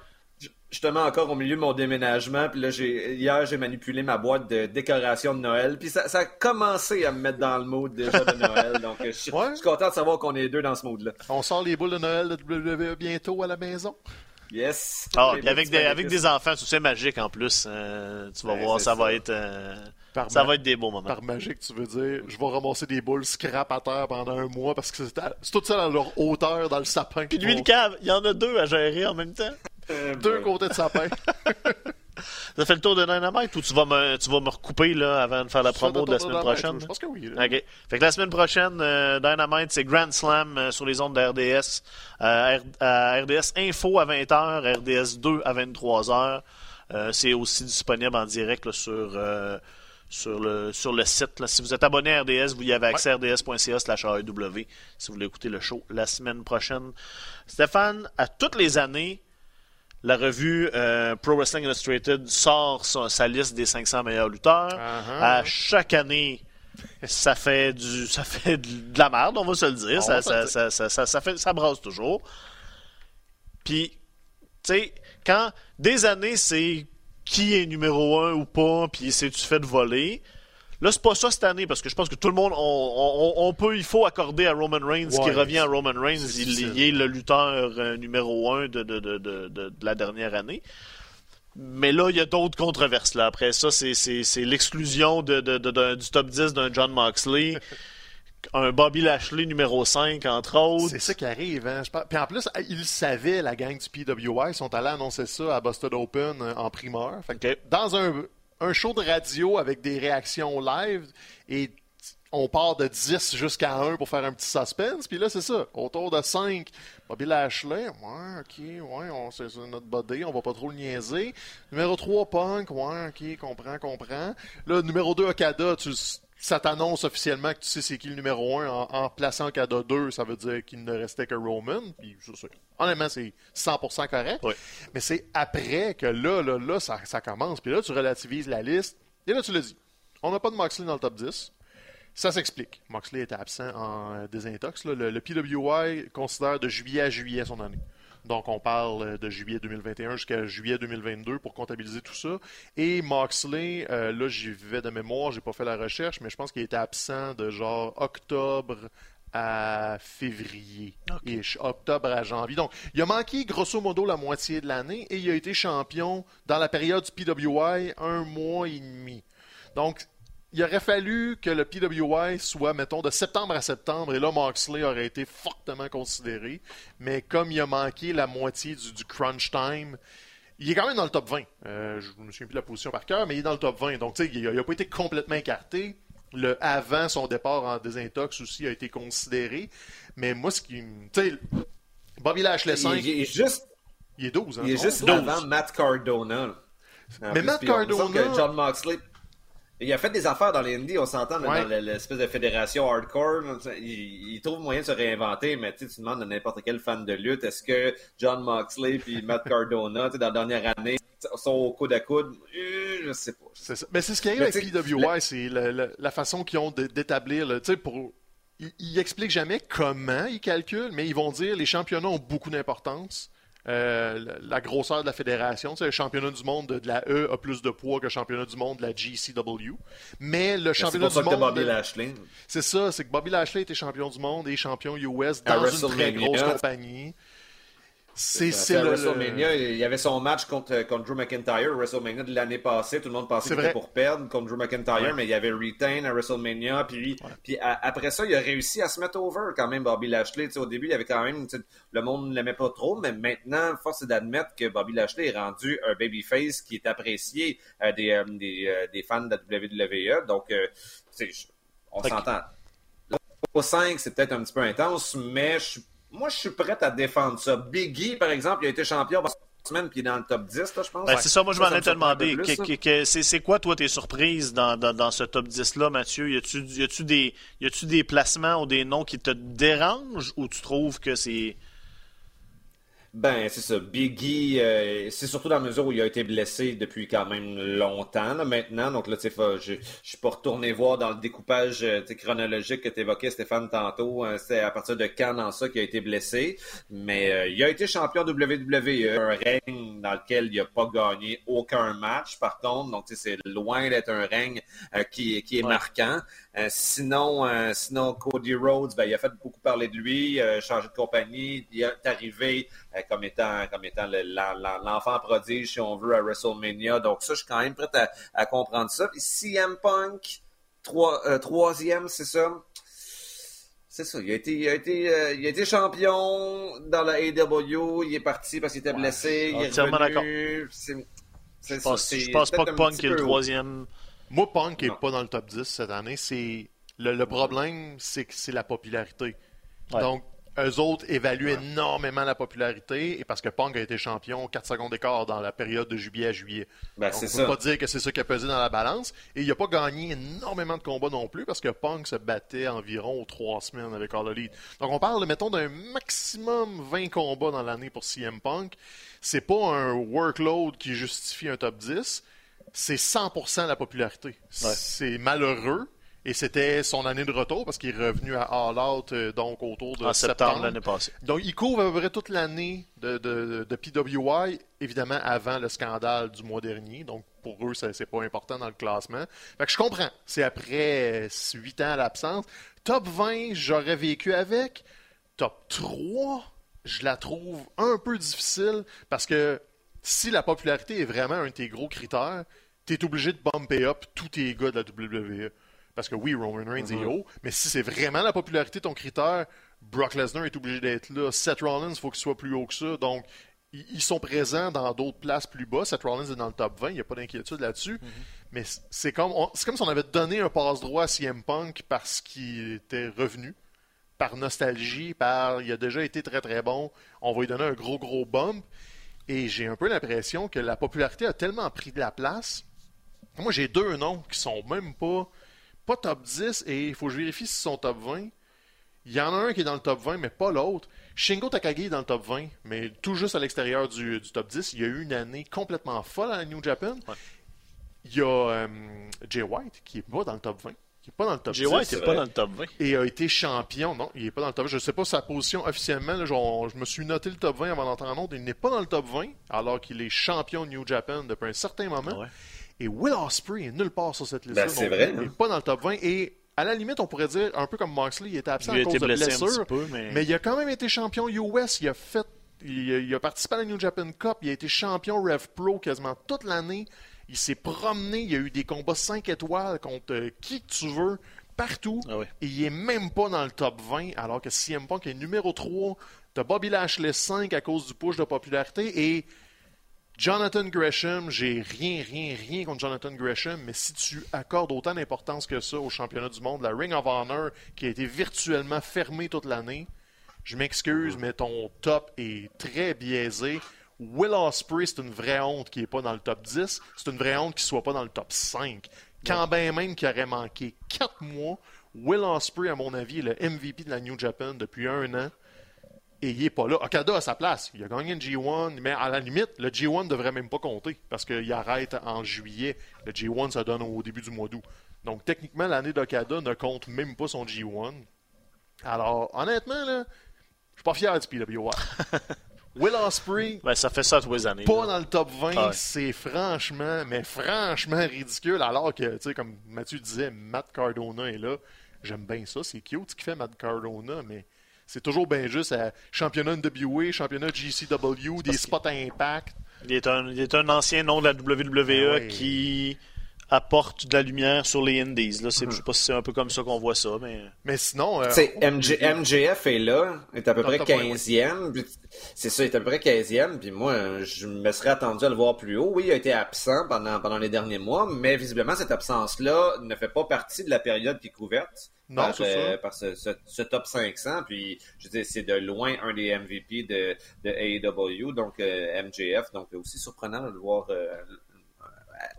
justement encore au milieu de mon déménagement puis là j'ai hier j'ai manipulé ma boîte de décoration de Noël puis ça, ça a commencé à me mettre dans le mood déjà de Noël donc je suis Ouais. content de savoir qu'on est deux dans ce mood là On sort les boules de Noël de WWE bientôt à la maison. Yes Ah, avec des, avec des enfants, c'est magique en plus. euh, tu vas Ouais, voir, ça, va ça. être. euh, Par ça ma- va être des beaux moments. Par magique, tu veux dire, je vais ramasser des boules scrap à terre pendant un mois parce que c'est tout ça à leur hauteur dans le sapin. Puis lui, le cave, il y en a deux à gérer en même temps. Euh, Deux boy. côtés de sapin. Ça fait le tour de Dynamite ou tu vas me, tu vas me recouper là, avant de faire la promo de la semaine prochaine? Je pense que oui. OK. Fait que la semaine prochaine, euh, Dynamite, c'est Grand Slam euh, sur les ondes de RDS. Euh, R- RDS Info à 20h, RDS 2 à 23h. Euh, c'est aussi disponible en direct là, sur, sur, le, sur le site. là. Si vous êtes abonné à RDS, vous y avez accès à rds.ca slash AEW si vous voulez écouter le show la semaine prochaine. Stéphane, à toutes les années, la revue euh, Pro Wrestling Illustrated sort sa, sa liste des 500 meilleurs lutteurs. Uh-huh. À chaque année, ça fait du ça fait de la merde, on va se le dire. Ça, ça, dire. ça, ça, ça, ça fait, ça brasse toujours. Puis, tu sais, quand des années, c'est qui est numéro un ou pas, puis c'est-tu fait de voler. Là, c'est pas ça cette année, parce que je pense que tout le monde, on, on- on peut, il faut accorder à Roman Reigns, qui revient à Roman Reigns, il, est le lutteur euh, numéro un de, de, de, de, la dernière année. Mais là, il y a d'autres controverses. Là. Après ça, c'est, l'exclusion du top 10 d'un John Moxley. un Bobby Lashley numéro 5, entre autres. C'est ça qui arrive. Hein? Puis en plus, ils le savaient, la gang du PWI. Ils sont allés annoncer ça à Boston Open euh, en primeur. Dans un, un show de radio avec des réactions live et on part de 10 jusqu'à 1 pour faire un petit suspense. Puis là, c'est ça. Autour de 5, Bobby Lashley. Ouais, ok, ouais, c'est notre body, on va pas trop le niaiser. Numéro 3, Punk. Ouais, ok, comprend, comprend. Là, numéro 2, Okada, tu, ça t'annonce officiellement que tu sais c'est qui le numéro 1 en, plaçant Okada 2, ça veut dire qu'il ne restait que Roman. Puis, honnêtement, c'est 100% correct. Mais c'est après que là, là, là, ça, ça commence. Puis là, tu relativises la liste. Et là, tu le dis. On n'a pas de Moxley dans le top 10. Ça s'explique. Moxley était absent en euh, désintox. Le, le, PWI considère de juillet à juillet son année. Donc, on parle euh, de juillet 2021 jusqu'à juillet 2022 pour comptabiliser tout ça. Et Moxley, euh, là, j'y vais de mémoire, j'ai pas fait la recherche, mais je pense qu'il était absent de genre octobre à février. Et octobre à janvier. Donc, il a manqué grosso modo la moitié de l'année et il a été champion dans la période du PWI un mois et demi. Donc, il aurait fallu que le PWI soit, mettons, de septembre à septembre, et là, Moxley aurait été fortement considéré. Mais comme il a manqué la moitié du, crunch time, il est quand même dans le top 20. Euh, je ne me souviens plus de la position par cœur, mais il est dans le top 20. Donc, tu sais, il n'a pas été complètement écarté. Le avant son départ en désintox aussi a été considéré. Mais moi, ce qui. Tu sais, Bobby Lashley 5. Il, est juste. Il est 12. Hein? Il est juste avant Matt Cardona. mais Matt Cardona. John Moxley il a fait des affaires dans les on s'entend, dans l'espèce de fédération hardcore. Il, trouve moyen de se réinventer, mais tu demandes à n'importe quel fan de lutte, est-ce que John Moxley et Matt Cardona, dans la dernière année, sont au coude à coude? Euh, je sais pas. Mais c'est ce qui arrive avec PWI, c'est la, façon qu'ils ont d'établir, pour... Ils, ils expliquent jamais comment ils calculent, mais ils vont dire les championnats ont beaucoup d'importance. Euh, la grosseur de la fédération. le championnat du monde de, la E a plus de poids que le championnat du monde de la GCW. Mais le championnat du monde. Bobby Lashley. C'est ça, c'est que Bobby Lashley était champion du monde et champion US dans une très grosse compagnie. C'est le... WrestleMania, il y avait son match contre, contre Drew McIntyre, WrestleMania de l'année passée. Tout le monde pensait qu'il était pour perdre contre Drew McIntyre, mais il y avait retain à WrestleMania. Puis, puis après ça, il a réussi à se mettre over quand même, Bobby Lashley. au début, il y avait quand même. Le monde ne l'aimait pas trop, mais maintenant, force est d'admettre que Bobby Lashley est rendu un babyface qui est apprécié euh, des, euh, des, euh, des, fans de la WWE. Donc, on s'entend. Au 5, c'est peut-être un petit peu intense, mais je suis moi, je suis prêt à défendre ça. Biggie, par exemple, il a été champion semaine puis il est dans le top 10, je pense. Ben, c'est ça, moi je m'en ai te demander. C'est quoi, toi, tes surprises dans, dans, dans ce top 10-là, Mathieu? Y a-tu des, y des placements ou des noms qui te dérangent ou tu trouves que c'est ben, c'est ça. Biggie, euh, c'est surtout dans la mesure où il a été blessé depuis quand même longtemps là, maintenant. Donc là, tu sais, je, je suis pas retourné voir dans le découpage euh, chronologique que tu évoquais, Stéphane, tantôt. Hein, c'est à partir de quand dans ça qu'il a été blessé. Mais euh, il a été champion WWE, un règne dans lequel il a pas gagné aucun match, par contre. Donc, c'est loin d'être un règne qui, qui est marquant. Sinon, sinon, Cody Rhodes, ben, il a fait beaucoup parler de lui, changé de compagnie, il est arrivé comme étant, comme étant l'enfant prodige, si on veut, à WrestleMania. Donc ça, je suis quand même prêt à, comprendre ça. Puis CM Punk, euh, troisième, c'est ça? C'est ça. Il a été, il a été, euh, il a été champion dans la AW. Il est parti parce qu'il était blessé. il est revenu. Je pense, je pense pas que Punk est le troisième. Moi, Punk n'est pas dans le top 10 cette année. C'est le, le, problème, c'est que c'est la popularité. Donc, eux autres évaluent énormément la popularité et parce que Punk a été champion 4 secondes d'écart dans la période de juillet à juillet. Ben, on ne peut pas dire que c'est ça qui a pesé dans la balance. Et il n'a pas gagné énormément de combats non plus parce que Punk se battait environ trois semaines avec All Elite. Donc on parle, mettons, d'un maximum 20 combats dans l'année pour CM Punk. C'est pas un workload qui justifie un top 10. C'est 100% la popularité. C'est malheureux, et c'était son année de retour parce qu'il est revenu à All Out euh, donc autour de en septembre, l'année passée. Donc il couvre à peu près toute l'année de, de, PWI, évidemment avant le scandale du mois dernier. Donc pour eux, c'est pas important dans le classement. Fait que je comprends. C'est après 8 ans l'absence. Top 20, j'aurais vécu avec. Top 3, je la trouve un peu difficile parce que si la popularité est vraiment un de tes gros critères, tu es obligé de bumper up tous tes gars de la WWE. Parce que oui, Roman Reigns est Mhm. haut, mais si c'est vraiment la popularité ton critère, Brock Lesnar est obligé d'être là. Seth Rollins, il faut qu'il soit plus haut que ça. Donc, ils sont présents dans d'autres places plus bas. Seth Rollins est dans le top 20, il n'y a pas d'inquiétude là-dessus. Mais c- c'est comme, on- comme si on avait donné un passe-droit à CM Punk parce qu'il était revenu, par nostalgie, par il a déjà été très très bon. On va lui donner un gros gros bump. Et j'ai un peu l'impression que la popularité a tellement pris de la place. Moi, j'ai deux noms qui sont même pas, pas top 10 et il faut que je vérifie s'ils sont top 20. Il y en a un qui est dans le top 20, mais pas l'autre. Shingo Takagi est dans le top 20, mais tout juste à l'extérieur du, du top 10. Il y a eu une année complètement folle à la New Japan. Ouais. Il y a euh, Jay White qui est pas dans le top 20, qui est pas dans le top Jay 10 White n'est pas vrai. dans le top 20. et a été champion. Non, il est pas dans le top 20. Je sais pas sa position officiellement. là, genre, je me suis noté le top 20 avant d'entrer en autre. Il n'est pas dans le top 20, alors qu'il est champion New Japan depuis un certain moment. Ouais. Et Will Ospreay est nulle part sur cette liste-là. Ben, c'est non vrai. Il hein. n'est pas dans le top 20. Et à la limite, on pourrait dire, un peu comme Moxley, il était absent Il a à cause été de blessé un blessure. petit peu, mais- Mais il a quand même été champion US. Il a fait. Il a, il a participé à la New Japan Cup. Il a été champion Rev Pro quasiment toute l'année. Il s'est promené. Il a eu des combats 5 étoiles contre euh, qui que tu veux, partout. Ah oui. Et il est même pas dans le top 20, alors que CM Punk est numéro 3. T'as Bobby Lashley 5 à cause du push de popularité. Et Jonathan Gresham, j'ai rien, rien, rien contre Jonathan Gresham, mais si tu accordes autant d'importance que ça au championnat du monde, la Ring of Honor, qui a été virtuellement fermée toute l'année, je m'excuse, mais ton top est très biaisé. Will Ospreay, c'est une vraie honte qu'il n'est pas dans le top 10. C'est une vraie honte qu'il ne soit pas dans le top 5. Quand bien même qu'il aurait manqué 4 mois, Will Ospreay, à mon avis, est le MVP de la New Japan depuis un an. Et il n'est pas là. Okada a sa place. Il a gagné une G1, mais à la limite, le G1 ne devrait même pas compter parce qu'il arrête en juillet. Le G1, ça donne au début du mois d'août. Donc, techniquement, l'année d'Okada ne compte même pas son G1. Alors, honnêtement, là, je suis pas fier du PWI. Will Ospreay, Ben, ça fait ça tous les années. pas là. dans le top 20, Ah ouais. c'est franchement, mais franchement ridicule. Alors que, tu sais, comme Mathieu disait, Matt Cardona est là. J'aime bien ça. C'est cute ce qu'il fait, Matt Cardona, mais c'est toujours bien juste à championnat NWA, championnat GCW, des spots à impact. Il est, un, il est un ancien nom de la WWE ouais. qui apporte de la lumière sur les Indies. Là, c'est, Je sais pas si c'est un peu comme ça qu'on voit ça, mais Mais sinon. euh, MJF est là, est à peu près le top 20, 15e. puis C'est ça, il est à peu près 15e. Puis moi, je me serais attendu à le voir plus haut. Oui, il a été absent pendant, pendant les derniers mois, mais visiblement, cette absence-là ne fait pas partie de la période qui est couverte. Non, par, c'est ça. euh, par ce, ce- ce top 500. Puis, je veux dire, c'est de loin un des MVP de, de AEW, donc euh, MJF. Donc, aussi surprenant de le voir euh,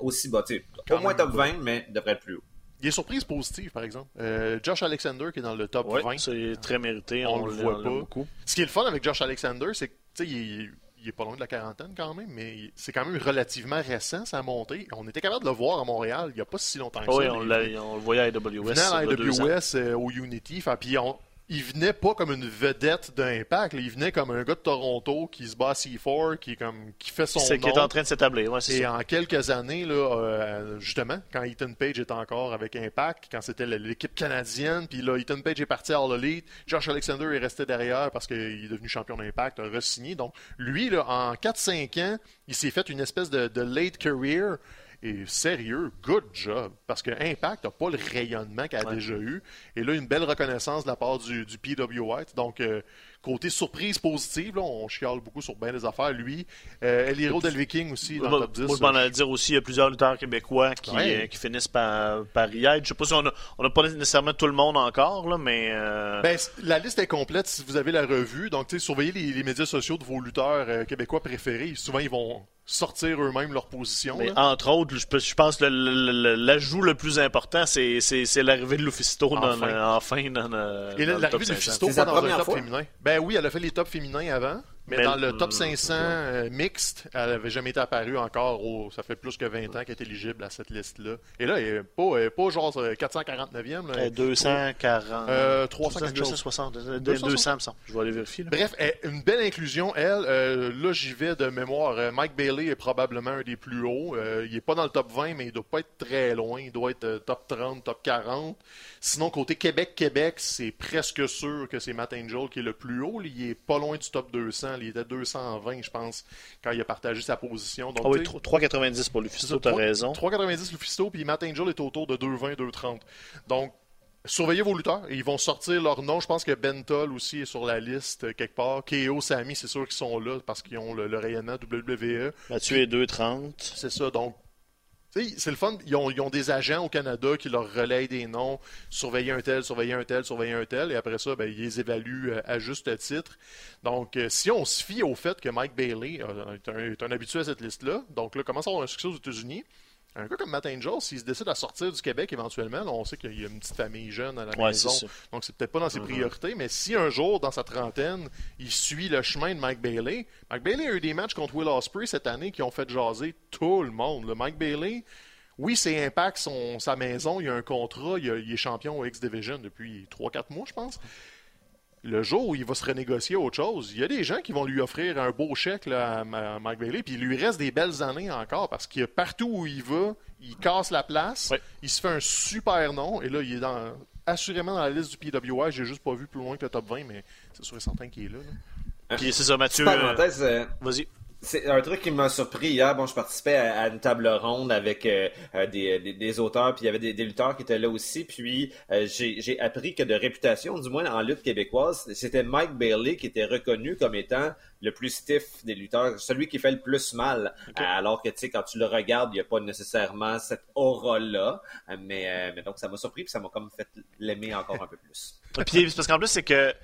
aussi bas. Tu sais, Quand Au moins top bas. 20, mais devrait être plus haut. Il y a surprise positive, par exemple. Euh, Josh Alexander, qui est dans le top ouais, 20. c'est très mérité. On On, le voit pas. beaucoup. Ce qui est le fun avec Josh Alexander, c'est sais, il est, il est pas loin de la quarantaine quand même, mais c'est quand même relativement récent, sa montée. On était capable de le voir à Montréal il n'y a pas si longtemps que Ah oui, ça. on, le voyait à AWS. Il venait à il y a deux ans. l'AWS euh, au Unity. Puis on- il venait pas comme une vedette d'Impact. Il venait comme un gars de Toronto qui se bat à C4, qui, est comme, qui fait son C'est qui est en train de s'établir. Ouais, c'est Et ça. en quelques années, là, euh, justement, quand Ethan Page était encore avec Impact, quand c'était l'équipe canadienne, puis là, Ethan Page est parti à All Elite, Josh Alexander est resté derrière parce qu'il est devenu champion d'Impact, a re-signé. Donc, lui, là, en 4-5 ans, il s'est fait une espèce de, de late career. Et sérieux, good job. Parce que Impact n'a pas le rayonnement qu'elle a Ouais. déjà eu. Et là, une belle reconnaissance de la part du, du PWI. Donc, euh, côté surprise positive, là, on chiale beaucoup sur bien des affaires. Lui, euh, El Hero Del Viking aussi, dans Moi, le top 10. moi, je m'en allais dire aussi, il y a plusieurs lutteurs québécois qui, Ouais. euh, qui finissent par, par y être. Je sais pas si on n'a pas nécessairement tout le monde encore, là, mais euh, Ben, la liste est complète si vous avez la revue. Donc, tu sais, surveillez les, les médias sociaux de vos lutteurs euh, québécois préférés. Souvent, ils vont sortir eux-mêmes leur position. mais entre autres, je, pense que l'ajout le plus important, c'est, l'arrivée de Lufisto dans, Enfin. le- enfin dans, Et dans le l'arrivée top de 500. Fisto C'est pas dans un première top fois? féminin. Ben oui, elle a fait les tops féminins avant. Mais, Mais- dans le top Hmm, 500 euh, mixte, elle avait jamais été apparue encore. au- ça fait plus que 20 ans qu'elle est éligible à cette liste-là. Et là, elle est pas, elle est pas genre euh, 449e. là. Euh, 240. Euh, 300 quelque chose. 260. euh, 260. 200, me semble. Je vais aller vérifier. là. Bref, elle- une belle inclusion, elle. Euh, là, j'y vais de mémoire. Euh, Mike Bailey est probablement un des plus hauts. Euh, il est pas dans le top 20, mais il doit pas être très loin. Il doit être top 30, top 40. Sinon, côté Québec-Québec, c'est presque sûr que c'est Matt Angel qui est le plus haut. Il est pas loin du top 200 Il était 220, je pense, quand il a partagé sa position. Donc, ah oui, tu sais, 3,90 pour Lufisto, tu as raison. 3,90 Lufisto, puis Matt Angel est autour de 2,20, 2,30. Donc, surveillez vos lutteurs. Ils vont sortir leur nom. Je pense que Bentol aussi est sur la liste euh, quelque part. KO, Sami, c'est sûr qu'ils sont là parce qu'ils ont le, le rayonnement WWE. Mathieu est 2,30. C'est ça. Donc, c'est le fun. Ils ont, des agents au Canada qui leur relayent des noms. Surveiller un tel, surveiller un tel, surveiller un tel. Et après ça, ben, ils les évaluent euh, à juste titre. Donc, euh, si on se fie au fait que Mike Bailey euh, est un, est un habitué à cette liste-là, donc là, commence à avoir un succès aux États-Unis. Un gars comme Matt Angel, s'il se décide à sortir du Québec éventuellement, là, on sait qu'il y a une petite famille jeune à la Ouais, maison, donc c'est peut-être pas dans ses priorités, mais si un jour, dans sa trentaine, il suit le chemin de Mike Bailey, Mike Bailey a eu des matchs contre Will Ospreay cette année qui ont fait jaser tout le monde. Le Mike Bailey, oui, c'est Impact, son, sa maison, il a un contrat, il, a- il est champion au X-Division depuis 3-4 mois, je pense. Le jour où il va se renégocier autre chose, il y a des gens qui vont lui offrir un beau chèque là, à Mike Bailey, puis il lui reste des belles années encore parce que partout où il va, il casse la place, Ouais. il se fait un super nom, et là, il est dans, assurément dans la liste du PWI. J'ai juste pas vu plus loin que le top 20, mais c'est sûr et certain qu'il est là. là. Puis c'est ça, Mathieu. euh, Parenthèse, euh, Vas-y. C'est un truc qui m'a surpris hier. Bon, je participais à, à une table ronde avec euh, euh, des, des, des auteurs, puis il y avait des, des lutteurs qui étaient là aussi. Puis euh, j'ai appris que de réputation, du moins en lutte québécoise, c'était Mike Bailey qui était reconnu comme étant le plus stiff des lutteurs, celui qui fait le plus mal. Alors que tu sais, quand tu le regardes, il n'y a pas nécessairement cette aura-là. Mais, euh, mais donc ça m'a surpris, puis ça m'a comme fait l'aimer encore un peu plus. Puis parce qu'en plus, c'est que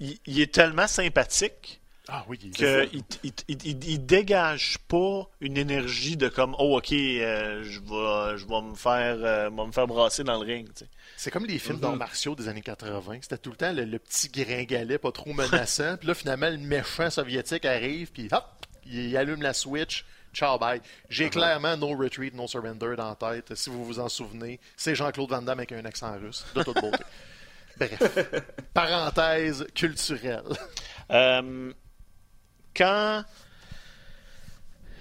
il, il est tellement sympathique Ah oui, il qu'il il, il, il, il- il dégage pas une énergie de comme oh ok euh, je vais je vais me faire euh, me faire brasser dans le ring. tu sais. C'est comme les films d'arts martiaux des années 80. C'était tout le temps le, le petit gringalet pas trop menaçant. puis là, finalement, le méchant soviétique arrive, puis hop, il, il allume la switch. Ciao, bye. J'ai clairement No Retreat, No Surrender dans la tête, si vous vous en souvenez. C'est Jean-Claude Van Damme avec un accent russe, de toute beauté. Bref, parenthèse culturelle. Euh, quand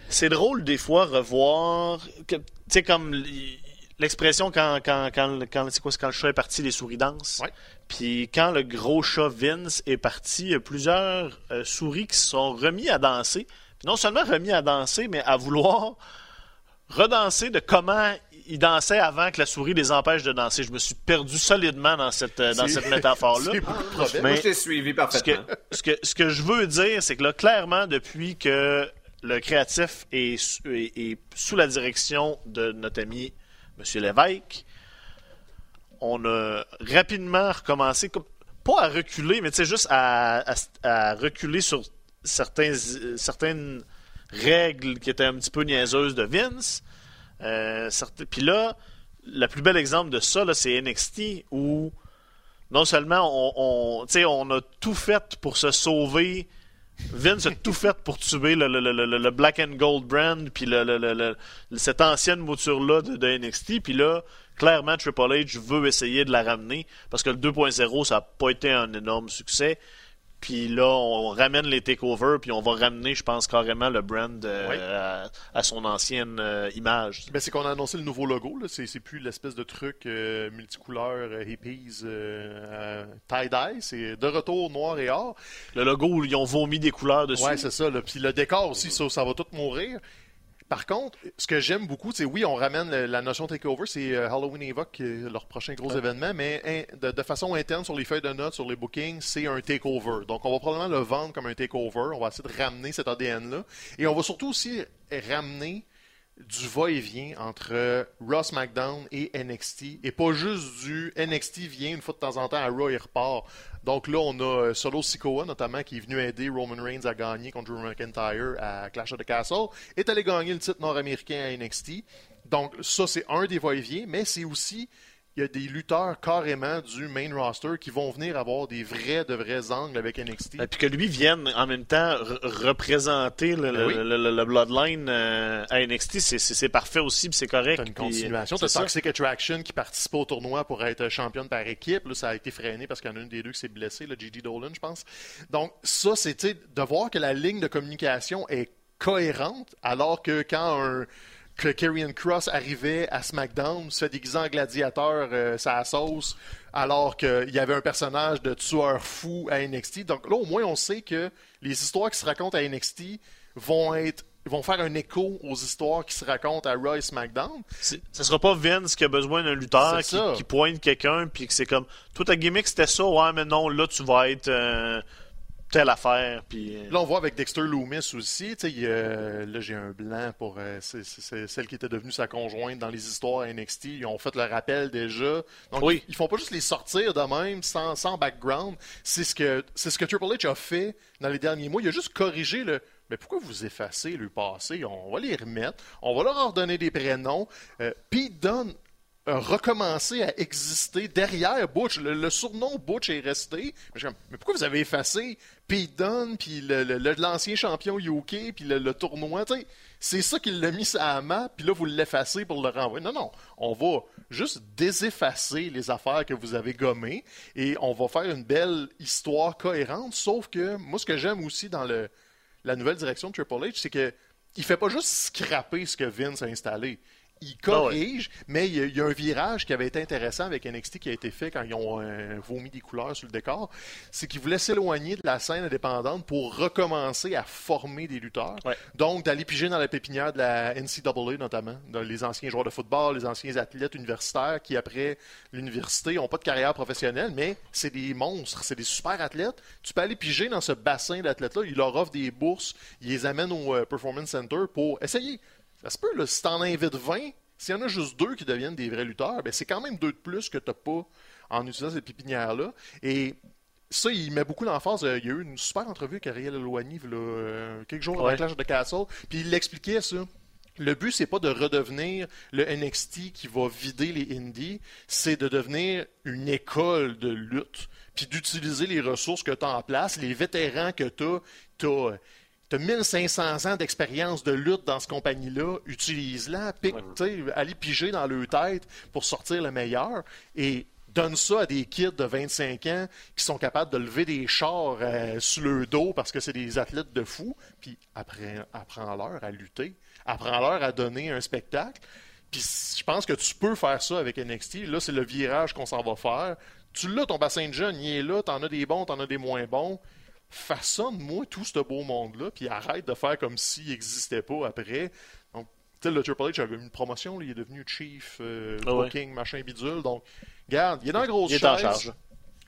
c'est drôle des fois revoir tu sais comme l'expression quand quand quand quand c'est quoi quand le chat est parti les souris dansent Ouais. puis quand le gros chat Vince est parti il y a plusieurs euh, souris qui se sont remis à danser puis non seulement remis à danser mais à vouloir redanser de comment ils dansaient avant que la souris les empêche de danser je me suis perdu solidement dans cette euh, dans cette métaphore là C'est beaucoup de problèmes. Mais- Moi, je t'ai suivi ce parfaitement. que, ce, que, ce que je veux dire, c'est que là, clairement, depuis que le créatif est, sous- est- est sous la direction de notre ami M. Lévesque, on a rapidement recommencé, comme- pas à reculer, mais tu sais, juste à, à- à reculer sur certains, certaines règles qui étaient un petit peu niaiseuses de Vince. Euh, certes- Puis là, le plus bel exemple de ça, c'est NXT, où non seulement on, a tout fait pour se sauver. Vince a tout fait pour tuer le, Black and Gold brand, puis cette ancienne mouture-là de, de NXT. Puis là, clairement, Triple H veut essayer de la ramener, parce que le 2.0, ça n'a pas été un énorme succès. Puis là, on ramène les takeovers, puis on va ramener, je pense, carrément le brand euh, Oui. à, à son ancienne euh, image. Ben, c'est qu'on a annoncé le nouveau logo. Là. C'est, plus l'espèce de truc euh, multicouleur euh, hippies tie-dye. C'est de retour noir et or. Le logo où ils ont vomi des couleurs dessus. Ouais, c'est ça. Puis le décor aussi, ça, ça va tout mourir. Par contre, ce que j'aime beaucoup, c'est oui, on ramène le- la notion takeover, c'est euh, Halloween Evoque, qui est leur prochain gros événement, mais de, de façon interne sur les feuilles de notes, sur les bookings, c'est un takeover. Donc on va probablement le vendre comme un takeover. On va essayer de ramener cet ADN-là. Et on va surtout aussi ramener du va-et-vient entre Raw SmackDown et NXT et pas juste du NXT vient une fois de temps en temps à Raw et. Donc là, on a euh, Solo Sikoa notamment qui est venu aider Roman Reigns à gagner contre Drew McIntyre à Clash of the Castle est allé gagner le titre nord-américain à NXT. Donc ça, c'est un des va-et-vient, mais c'est aussi il y a des lutteurs carrément du main roster qui vont venir avoir des vrais, de vrais angles avec NXT. Et puis que lui vienne en même temps re- représenter le, Ben oui. le- le- le Bloodline euh, à NXT, c'est- c'est c'est parfait aussi, puis c'est correct. T'as une continuation. c'est T'as. Toxic Attraction qui participe au tournoi pour être championne par équipe. Là, ça a été freiné parce qu'il y en a une des deux qui s'est blessée, le Gigi Dolan, je pense. Donc, ça, c'est sais, de voir que la ligne de communication est cohérente, alors que quand un que Karrion Cross arrivait à SmackDown, se déguiser en gladiateur, euh, sa sauce, alors qu'il y avait un personnage de tueur fou à NXT. Donc là, au moins, on sait que les histoires qui se racontent à NXT vont être vont faire un écho aux histoires qui se racontent à Raw et SmackDown. Ce sera pas Vince qui a besoin d'un lutteur qui, pointe quelqu'un puis que c'est comme toi ta gimmick c'était ça ouais mais non là tu vas être euh, telle affaire. Puis... Euh, là, on voit avec Dexter Loomis aussi. là, j'ai un blanc pour euh, c'est, celle qui était devenue sa conjointe dans les histoires NXT. Ils ont fait le rappel déjà. Donc, oui. ils, font pas juste les sortir de même sans, sans background. C'est ce, que, c'est ce que Triple H a fait dans les derniers mois. Il a juste corrigé le. Mais pourquoi vous effacez le passé? On va les remettre. On va leur ordonner des prénoms. Euh, Pete Dunne recommencer à exister derrière Butch. Le, surnom Butch est resté. Mais, pourquoi vous avez effacé Pete Dunne, puis l'ancien champion UK, puis le, tournoi? C'est ça qui l'a mis à la map, puis là, vous l'effacez pour le renvoyer. Non, non. On va juste déseffacer les affaires que vous avez gommées et on va faire une belle histoire cohérente. Sauf que, moi, ce que j'aime aussi dans la nouvelle direction de Triple H, c'est que il fait pas juste scraper ce que Vince a installé il ah corrige, mais il y, a, un virage qui avait été intéressant avec NXT qui a été fait quand ils ont euh, vomi des couleurs sur le décor. C'est qu'ils voulaient s'éloigner de la scène indépendante pour recommencer à former des lutteurs. Donc, d'aller piger dans la pépinière de la NCAA, notamment, dans les anciens joueurs de football, les anciens athlètes universitaires qui, après l'université, n'ont pas de carrière professionnelle, mais c'est des monstres, c'est des super athlètes. Tu peux aller piger dans ce bassin d'athlètes-là, ils leur offrent des bourses, ils les amènent au euh, Performance Center pour essayer ça se peut, là, si t'en invites 20, s'il y en a juste deux qui deviennent des vrais lutteurs, ben c'est quand même deux de plus que t'as pas en utilisant cette pépinière-là. Et ça, il met beaucoup d'emphase. Euh, il y a eu une super entrevue avec Ariel Eloigny, là, euh, quelques jours avant Clash de Castle, puis il l'expliquait ça. Le but, c'est pas de redevenir le NXT qui va vider les indies, c'est de devenir une école de lutte, puis d'utiliser les ressources que tu as en place, les vétérans que tu as. as tu as 1500 ans d'expérience de lutte dans cette compagnie-là, utilise-la, pique, allez piger dans leur tête pour sortir le meilleur et donne ça à des kids de 25 ans qui sont capables de lever des chars euh, sur le dos parce que c'est des athlètes de fou, puis apprends-leur à lutter, apprends-leur à donner un spectacle. Puis je pense que tu peux faire ça avec NXT. Là, c'est le virage qu'on s'en va faire. Tu l'as, ton bassin de jeunes, il est là, t'en as des bons, t'en as des moins bons façonne-moi tout ce beau monde-là, puis arrête de faire comme s'il n'existait pas après. Donc, tu sais, le Triple H avait une promotion, il est devenu Chief euh, ah Booking, machin bidule. Donc, regarde, il est dans la grosse il est en charge.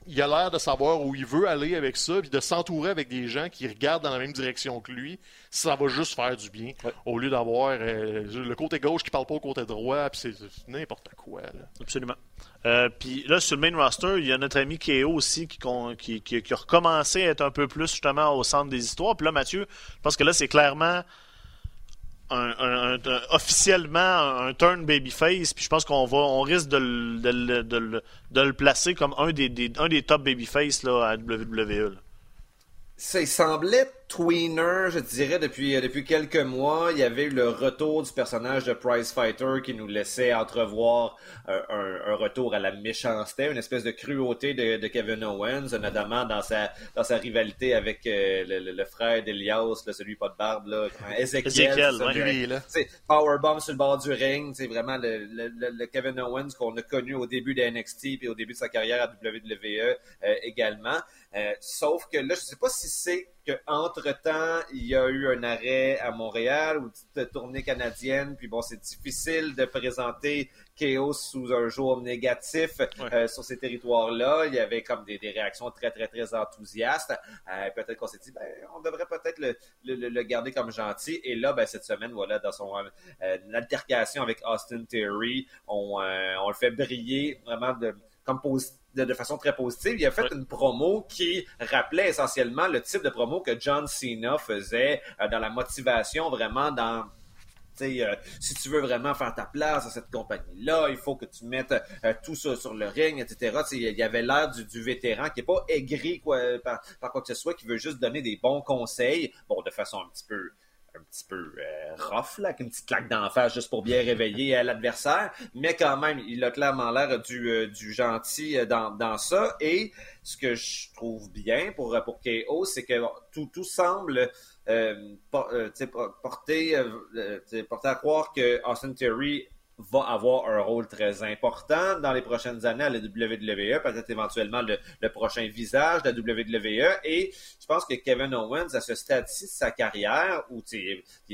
Il a l'air de savoir où il veut aller avec ça, puis de s'entourer avec des gens qui regardent dans la même direction que lui. Ça va juste faire du bien, au lieu d'avoir euh, le côté gauche qui parle pas au côté droit, puis c'est n'importe quoi. Absolument. Euh, puis là, sur le main roster, il y a notre ami Keo aussi qui, qui, a recommencé à être un peu plus justement au centre des histoires. Puis là, Mathieu, je pense que là, c'est clairement officiellement un turn babyface. Puis je pense qu'on va on risque de, le placer comme un des, un des top babyface là, à WWE. Ça semblait tweener, je dirais, depuis, euh, depuis quelques mois. Il y avait eu le retour du personnage de Prize Fighter qui nous laissait entrevoir euh, un, un, retour à la méchanceté, une espèce de cruauté de, de, Kevin Owens, notamment dans sa, dans sa rivalité avec euh, le, le, frère d'Elias, celui pas de barbe, là, Ezekiel. Ezekiel C'est Powerbomb sur le bord du ring, c'est vraiment le, le, Kevin Owens qu'on a connu au début de NXT et au début de sa carrière à WWE également. Sauf que là, je sais pas si c'est qu'entre-temps, il y a eu un arrêt à Montréal ou une petite tournée canadienne. Puis bon, c'est difficile de présenter Chaos sous un jour négatif euh, sur ces territoires-là. Il y avait comme des, réactions très, très, très enthousiastes. Euh, peut-être qu'on s'est dit, ben, on devrait peut-être le, garder comme gentil. Et là, ben, cette semaine, voilà, dans son euh, altercation avec Austin Theory, on, on le fait briller vraiment de, comme positif de, façon très positive. Il a fait une promo qui rappelait essentiellement le type de promo que John Cena faisait euh, dans la motivation, vraiment dans euh, si tu veux vraiment faire ta place à cette compagnie-là, il faut que tu mettes euh, tout ça sur le ring, etc. il y avait l'air du, vétéran qui est pas aigri quoi, par, quoi que ce soit, qui veut juste donner des bons conseils, bon, de façon un petit peu un petit peu euh, rough, là, avec une petite claque d'en face juste pour bien réveiller euh, l'adversaire. Mais quand même, il a clairement l'air du, euh, du gentil dans, dans ça. Et ce que je trouve bien pour, pour KO, c'est que tout, tout semble porter, porter à croire que Austin Theory va avoir un rôle très important dans les prochaines années à la WWE, peut-être éventuellement le, prochain visage de la WWE. Et je pense que Kevin Owens, à ce stade-ci de sa carrière, où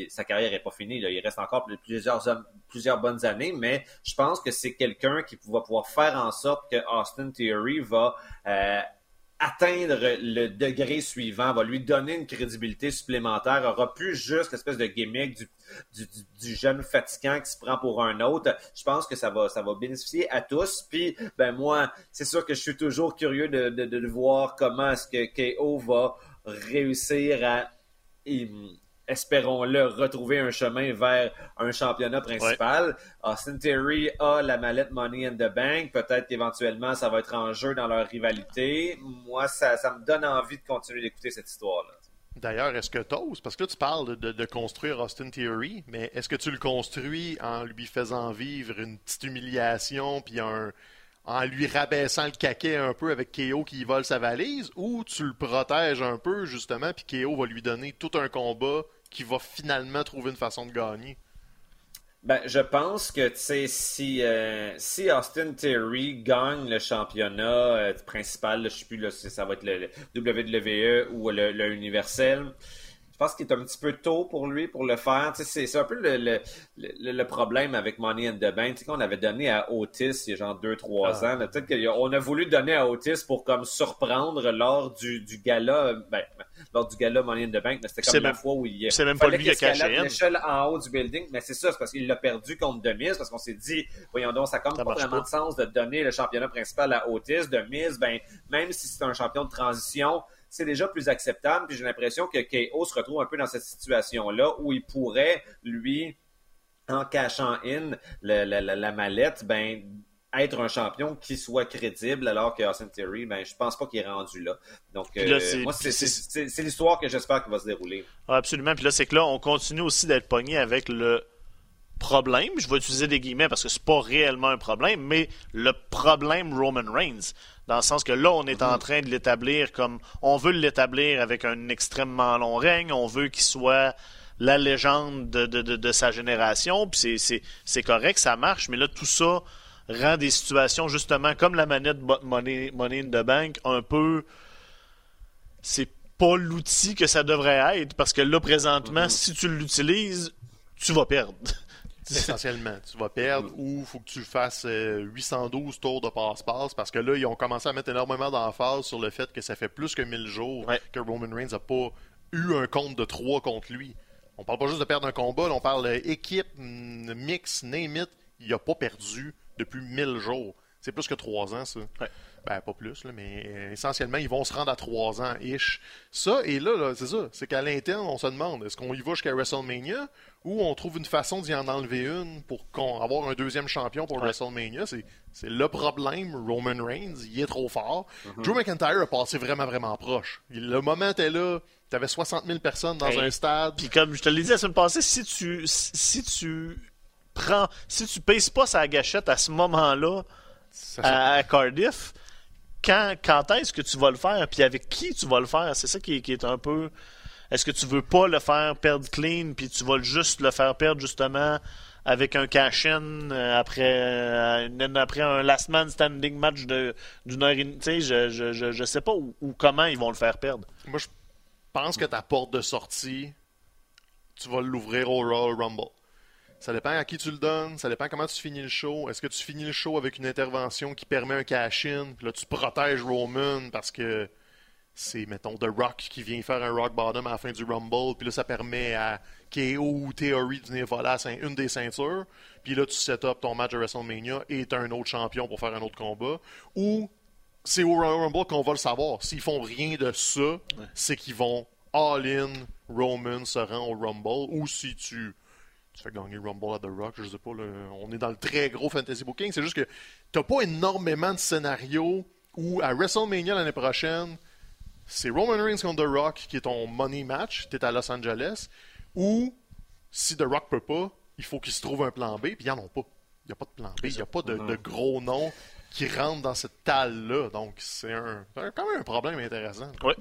sa carrière n'est pas finie, il reste encore plusieurs, plusieurs bonnes années, mais je pense que c'est quelqu'un qui va pouvoir faire en sorte que Austin Theory va euh, atteindre le degré suivant, va lui donner une crédibilité supplémentaire, aura plus juste l'espèce de gimmick du, jeune fatigant qui se prend pour un autre. Je pense que ça va, ça bénéficier à tous. Puis, ben moi, c'est sûr que je suis toujours curieux de, de, de voir comment est-ce que KO va réussir à espérons-le, retrouver un chemin vers un championnat principal. Austin Theory a la mallette Money in the Bank. Peut-être qu'éventuellement, ça va être en jeu dans leur rivalité. Moi, ça, ça me donne envie de continuer d'écouter cette histoire-là. D'ailleurs, est-ce que t'oses, parce que là tu parles de, de, construire Austin Theory, mais est-ce que tu le construis en lui faisant vivre une petite humiliation, puis un, en lui rabaissant le caquet un peu avec KO qui vole sa valise, ou tu le protèges un peu justement, puis KO va lui donner tout un combat qui va finalement trouver une façon de gagner? Ben, je pense que si, euh, si Austin Theory gagne le championnat euh, principal, je ne sais plus si ça va être le, WWE ou le, le Universel, je pense qu'il est un petit peu tôt pour lui pour le faire. C'est un peu le, le, le, problème avec Money in the Bank. qu'on avait donné à Otis il y a genre 2-3 ah. ans. Peut-être qu'on a voulu donner à Otis pour comme surprendre lors du, du gala, ben, lors du gala Money in the Bank, mais c'était comme la fois où il C'est même pas lui qui a caché l'échelle en haut du building, mais c'est ça, c'est parce qu'il l'a perdu contre Demise, parce qu'on s'est dit, voyons donc, ça compte pas vraiment de sens de donner le championnat principal à Otis. Demise, ben, même si c'est un champion de transition, c'est déjà plus acceptable. Puis j'ai l'impression que KO se retrouve un peu dans cette situation-là où il pourrait, lui, en cachant in la, mallette, ben être un champion qui soit crédible alors que Austin Theory, ben, je pense pas qu'il est rendu là. Donc, euh, moi, c'est l'histoire que j'espère qu'il va se dérouler. absolument. Puis là, c'est que là, on continue aussi d'être pogné avec le problème. Je vais utiliser des guillemets parce que c'est pas réellement un problème, mais le problème Roman Reigns. Dans le sens que là, on est en mhm. train de l'établir comme. On veut l'établir avec un extrêmement long règne. On veut qu'il soit la légende de, de, de, sa génération. Puis c'est correct, ça marche. Mais là, tout ça rend des situations, justement, comme la manette Money, Money in the Bank, un peu. C'est pas l'outil que ça devrait être. Parce que là, présentement, mhm. si tu l'utilises, tu vas perdre. Essentiellement, tu vas perdre ou il faut que tu fasses 812 euh, tours de passe-passe parce que là, ils ont commencé à mettre énormément d'emphase sur le fait que ça fait plus que 1000 jours que Roman Reigns n'a pas eu un compte de 3 contre lui. On parle pas juste de perdre un combat, on parle équipe, mix, name it. Il n'a pas perdu depuis 1000 jours. C'est plus que 3 ans, ça. Ben, pas plus, là, mais euh, essentiellement, ils vont se rendre à 3 ans ish. Ça, et là, c'est ça. C'est qu'à l'interne, on se demande est-ce qu'on y va jusqu'à WrestleMania ou on trouve une façon d'y en enlever une pour avoir un deuxième champion pour WrestleMania? C'est, le problème. Roman Reigns, il est trop fort. Mm-hmm. Drew McIntyre a passé vraiment, vraiment proche. Le moment était là. T'avais 60 000 personnes dans un stade. Puis comme je te l'ai dit la semaine passée, si tu, si tu prends, si tu pèses pas sa gâchette à ce moment-là à Cardiff, quand, est-ce que tu vas le faire, puis avec qui tu vas le faire? C'est ça qui, est un peu. Est-ce que tu veux pas le faire perdre clean, puis tu vas juste le faire perdre justement avec un cash-in euh, après, euh, après un last man standing match d'une heure et demie? Je, je, je, sais pas où, comment ils vont le faire perdre. Moi, je pense que ta porte de sortie, tu vas l'ouvrir au Royal Rumble. Ça dépend à qui tu le donnes, ça dépend comment tu finis le show. Est-ce que tu finis le show avec une intervention qui permet un cash-in, puis là tu protèges Roman parce que c'est, mettons, The Rock qui vient faire un rock bottom à la fin du Rumble, puis là ça permet à KO ou Theory de venir voler une des ceintures, puis là tu set up ton match de WrestleMania et tu un autre champion pour faire un autre combat. Ou c'est au Royal Rumble qu'on va le savoir. S'ils font rien de ça, c'est qu'ils vont all-in, Roman se rend au Rumble, ou si tu tu fais gagner Rumble à The Rock, je sais pas, on est dans le très gros fantasy booking. C'est juste que t'as pas énormément de scénarios où à WrestleMania l'année prochaine, c'est Roman Reigns contre The Rock qui est ton money match, t'es à Los Angeles, ou si The Rock peut pas, il faut qu'il se trouve un plan B, puis ils n'en ont pas. Il n'y a pas de plan B, il n'y a pas de, de, gros noms qui rentrent dans cette talle-là. Donc, c'est un, quand même un problème intéressant. Oui.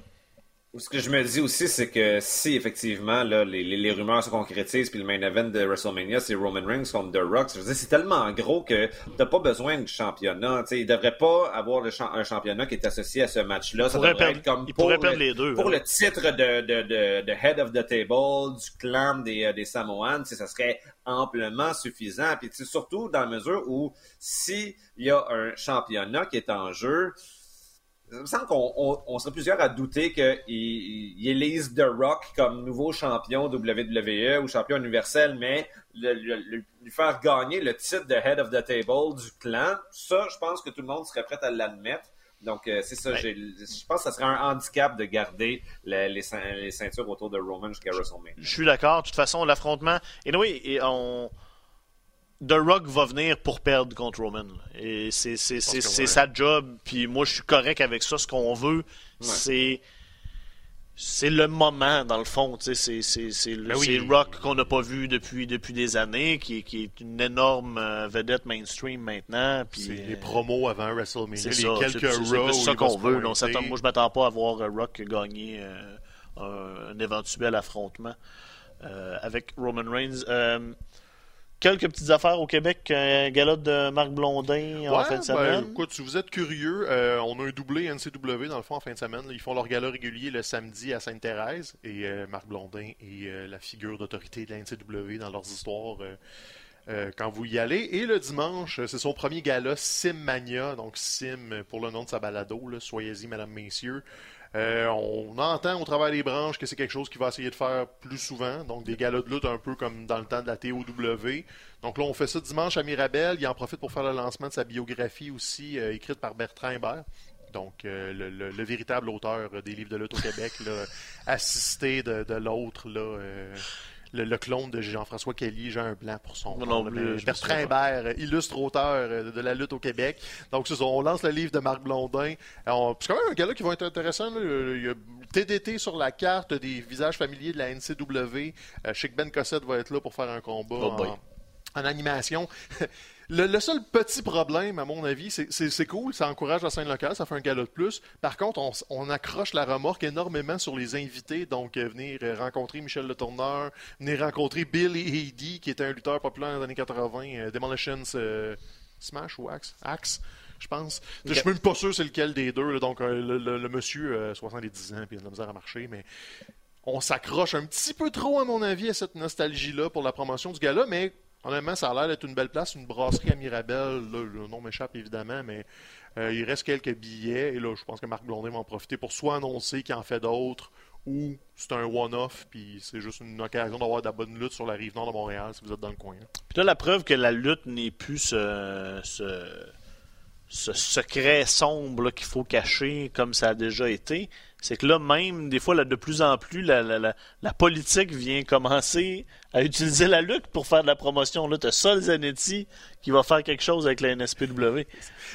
Ce que je me dis aussi, c'est que si effectivement là, les, les, rumeurs se concrétisent, puis le main event de WrestleMania, c'est Roman Reigns contre The Rock, je veux dire, c'est tellement gros que t'as pas besoin de championnat. T'sais, il devrait pas avoir le un championnat qui est associé à ce match-là. Ça devrait être comme pour, le, les deux, pour le titre de, de, de, de, Head of the Table, du clan des, euh, des Samoans, ça serait amplement suffisant. Puis surtout dans la mesure où s'il y a un championnat qui est en jeu, il me semble qu'on on, serait plusieurs à douter qu'il il élise The Rock comme nouveau champion WWE ou champion universel, mais lui faire gagner le titre de Head of the Table du clan, ça, je pense que tout le monde serait prêt à l'admettre. Donc, euh, c'est ça. Je pense que ça serait un handicap de garder les, ceintures autour de Roman jusqu'à WrestleMania. Je suis d'accord. De toute façon, l'affrontement. Et oui, et on The Rock va venir pour perdre contre Roman. Et c'est sa job. Puis moi, je suis correct avec ça. Ce qu'on veut, c'est c'est le moment, dans le fond. C'est ben Rock qu'on n'a pas vu depuis, depuis des années, qui, qui est une énorme euh, vedette mainstream maintenant. C'est les euh, promos avant WrestleMania, les ça, quelques C'est ça qu'on veut. moi, je ne m'attends pas à voir euh, Rock gagner un, éventuel affrontement avec Roman Reigns. Quelques petites affaires au Québec, un gala de Marc Blondin en fin de ben, semaine. écoute, si vous êtes curieux, euh, on a un doublé NCW dans le fond en fin de semaine. Ils font leur gala régulier le samedi à Sainte-Thérèse et euh, Marc Blondin est euh, la figure d'autorité de la NCW dans leurs histoires. quand vous y allez. Et le dimanche, c'est son premier gala Simmania, donc Sim pour le nom de sa balado. Soyez-y, mesdames, messieurs. Euh, on entend au travers des branches que c'est quelque chose qu'il va essayer de faire plus souvent. Donc, des galas de lutte un peu comme dans le temps de la TOW. Donc là, on fait ça dimanche à Mirabel. Il en profite pour faire le lancement de sa biographie aussi, euh, écrite par Bertrand Hébert. Donc, euh, le, véritable auteur des livres de lutte au Québec, assisté de, l'autre, là, le, clone de Jean-François Kelly, j'ai un blanc pour son nom. Bertrand Hébert, illustre auteur euh, de la lutte au Québec. Donc, on lance le livre de Marc Blondin. C'est quand même un gars-là qui va être intéressant. Il y a TDT sur la carte des visages familiers de la NCW. Euh, Chic Ben Cossette va être là pour faire un combat oh en animation. Le, seul petit problème, à mon avis, c'est cool, ça encourage la scène locale, ça fait un galop de plus. Par contre, on, accroche la remorque énormément sur les invités, donc euh, venir euh, rencontrer Michel Le Tourneur, venir rencontrer Billy Heady, qui était un lutteur populaire dans les années 80, euh, Demolitions Smash ou Axe, Axe je pense. Je suis même pas sûr c'est lequel des deux. donc, le, monsieur, 70 ans, puis il a de la misère à marcher, mais on s'accroche un petit peu trop, à mon avis, à cette nostalgie-là pour la promotion du gala, mais Honnêtement, ça a l'air d'être une belle place, une brasserie à Mirabel. le nom m'échappe évidemment, mais euh, il reste quelques billets. Et là, je pense que Marc Blondin va en profiter pour soit annoncer qu'il en fait d'autres ou c'est un one-off, puis c'est juste une occasion d'avoir de la bonne lutte sur la rive nord de Montréal si vous êtes dans le coin. Puis là, la preuve que la lutte n'est plus ce, secret sombre qu'il faut cacher comme ça a déjà été, c'est que là, même, des fois, de plus en plus, la, politique vient commencer à utiliser la lutte pour faire de la promotion. Là, t'as Sol Zanetti qui va faire quelque chose avec la NSPW.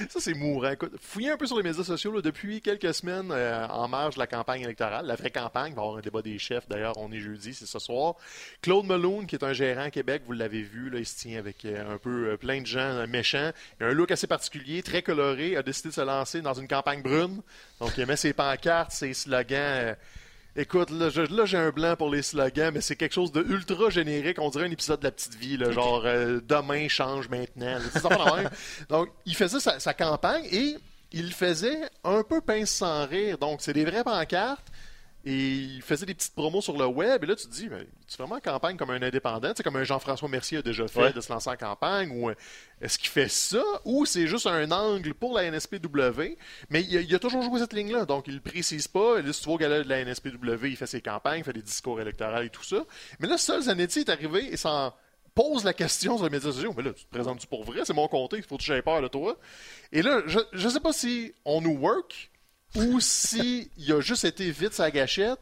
Ça, c'est mourant. Fouillez un peu sur les médias sociaux. Depuis quelques semaines, euh, en marge de la campagne électorale, la vraie campagne, va avoir un débat des chefs. D'ailleurs, on est jeudi, c'est ce soir. Claude Malone, qui est un gérant à Québec, vous l'avez vu, là, il se tient avec euh, un peu euh, plein de gens méchants. Il a un look assez particulier, très coloré, a décidé de se lancer dans une campagne brune. Donc, il met ses pancartes, ses slogans Écoute, là, j'ai un blanc pour les slogans, mais c'est quelque chose de ultra générique. On dirait un épisode de La Petite Vie, genre euh, demain change maintenant. Donc, il faisait sa, campagne et il faisait un peu pince sans rire. Donc, c'est des vraies pancartes et il faisait des petites promos sur le web. Et là, tu te dis, mais, tu fais vraiment campagne comme un indépendant, c'est comme un Jean-François Mercier a déjà fait de se lancer en campagne, ou euh, est-ce qu'il fait ça, ou c'est juste un angle pour la NSPW, mais il a, a toujours joué cette ligne-là, donc il ne précise pas. Et là, si tu vois de la NSPW, il fait ses campagnes, il fait des discours électoraux et tout ça. Mais là, seul Zanetti est arrivé et s'en pose la question sur les médias sociaux. Mais là, tu te présentes-tu pour vrai? C'est mon comté, il faut que tu peur de toi. Et là, je ne sais pas si on nous work, ou s'il a juste été vite sa gâchette.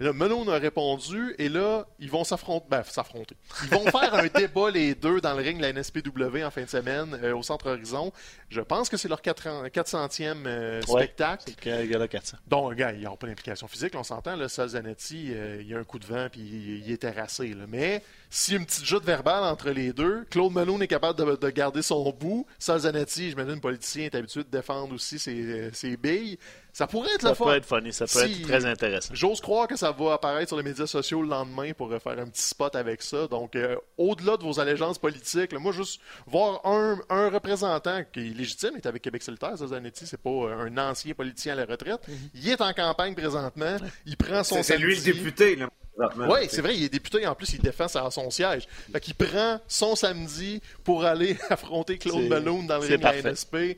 Et là, Melon a répondu, et là, ils vont s'affronter. Ben, s'affronter. Ils vont faire un débat, les deux, dans le ring de la NSPW en fin de semaine, euh, au Centre Horizon. Je pense que c'est leur 400e euh, spectacle. C'est le 400. Donc, gars, ils n'ont pas d'implication physique, on s'entend. Là, Zanetti, euh, il y a un coup de vent, puis il, est terrassé. Là. Mais si une petite joute verbale entre les deux, Claude Malone est capable de, garder son bout. Zanetti, je me dis, politicien est habitué de défendre aussi ses, ses billes. Ça pourrait être le fun. Ça peut être funny, ça peut être très intéressant. J'ose croire que ça va apparaître sur les médias sociaux le lendemain pour faire un petit spot avec ça. Donc, euh, au-delà de vos allégeances politiques, moi, juste voir un, un, représentant qui est légitime, il est avec Québec solitaire, Zanetti, c'est pas un ancien politicien à la retraite. Mhm. Il est en campagne présentement, il prend son C'est lui le député, là. Oui, c'est vrai, il est député en plus, il défend son siège. Fait qu'il prend son samedi pour aller affronter Claude Balloon dans le ring de la NSP.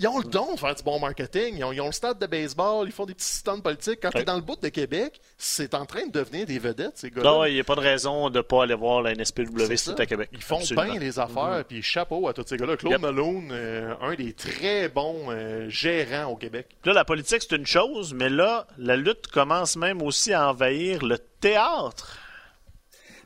Ils ont le don de faire du bon marketing. Ils ont, le stade de baseball, ils font des petits stands politiques. Quand tu es dans le bout de Québec, c'est en train de devenir des vedettes, ces gars-là. Non, il n'y a pas de raison de ne pas aller voir la NSPW si à Québec. Ils font bien les affaires, mm-hmm. puis chapeau à tous ces gars-là. Claude Malone, euh, un des très bons euh, gérants au Québec. Là, la politique, c'est une chose, mais là, la lutte commence même aussi à envahir le théâtre.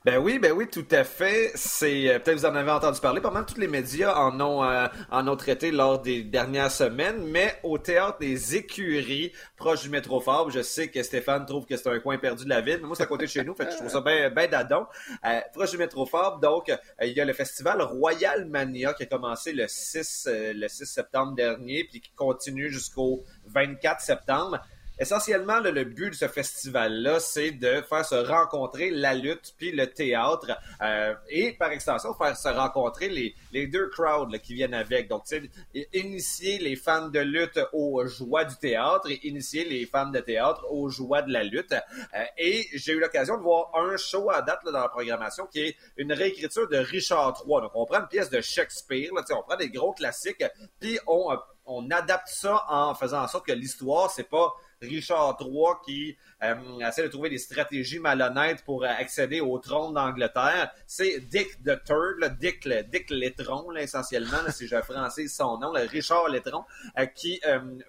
Ben oui, ben oui, tout à fait. C'est euh, peut-être vous en avez entendu parler. Pas mal tous les médias en ont euh, en ont traité lors des dernières semaines, mais au théâtre des écuries proche du métro Fab, je sais que Stéphane trouve que c'est un coin perdu de la ville, mais moi c'est à côté de chez nous, fait je trouve ça bien ben dadon. Euh, proche du métro donc il y a le festival Royal Mania qui a commencé le 6 le 6 septembre dernier puis qui continue jusqu'au 24 septembre essentiellement, le but de ce festival-là, c'est de faire se rencontrer la lutte puis le théâtre euh, et, par extension, faire se rencontrer les, les deux crowds qui viennent avec. Donc, initier les fans de lutte aux joies du théâtre et initier les fans de théâtre aux joies de la lutte. Euh, et j'ai eu l'occasion de voir un show à date là, dans la programmation qui est une réécriture de Richard III. Donc, on prend une pièce de Shakespeare, là, on prend des gros classiques, puis on, on adapte ça en faisant en sorte que l'histoire, c'est pas Richard III qui euh, essaie de trouver des stratégies malhonnêtes pour euh, accéder au trône d'Angleterre. C'est Dick the Third, Dick, le, Dick essentiellement, si je francise son nom, Richard Letron, euh, qui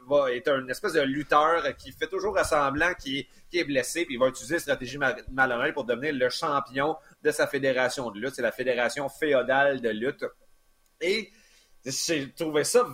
va est un espèce de lutteur qui fait toujours semblant qui, qui est blessé, puis il va utiliser une stratégie malhonnête pour devenir le champion de sa fédération de lutte. C'est la fédération féodale de lutte. Et j'ai trouvé ça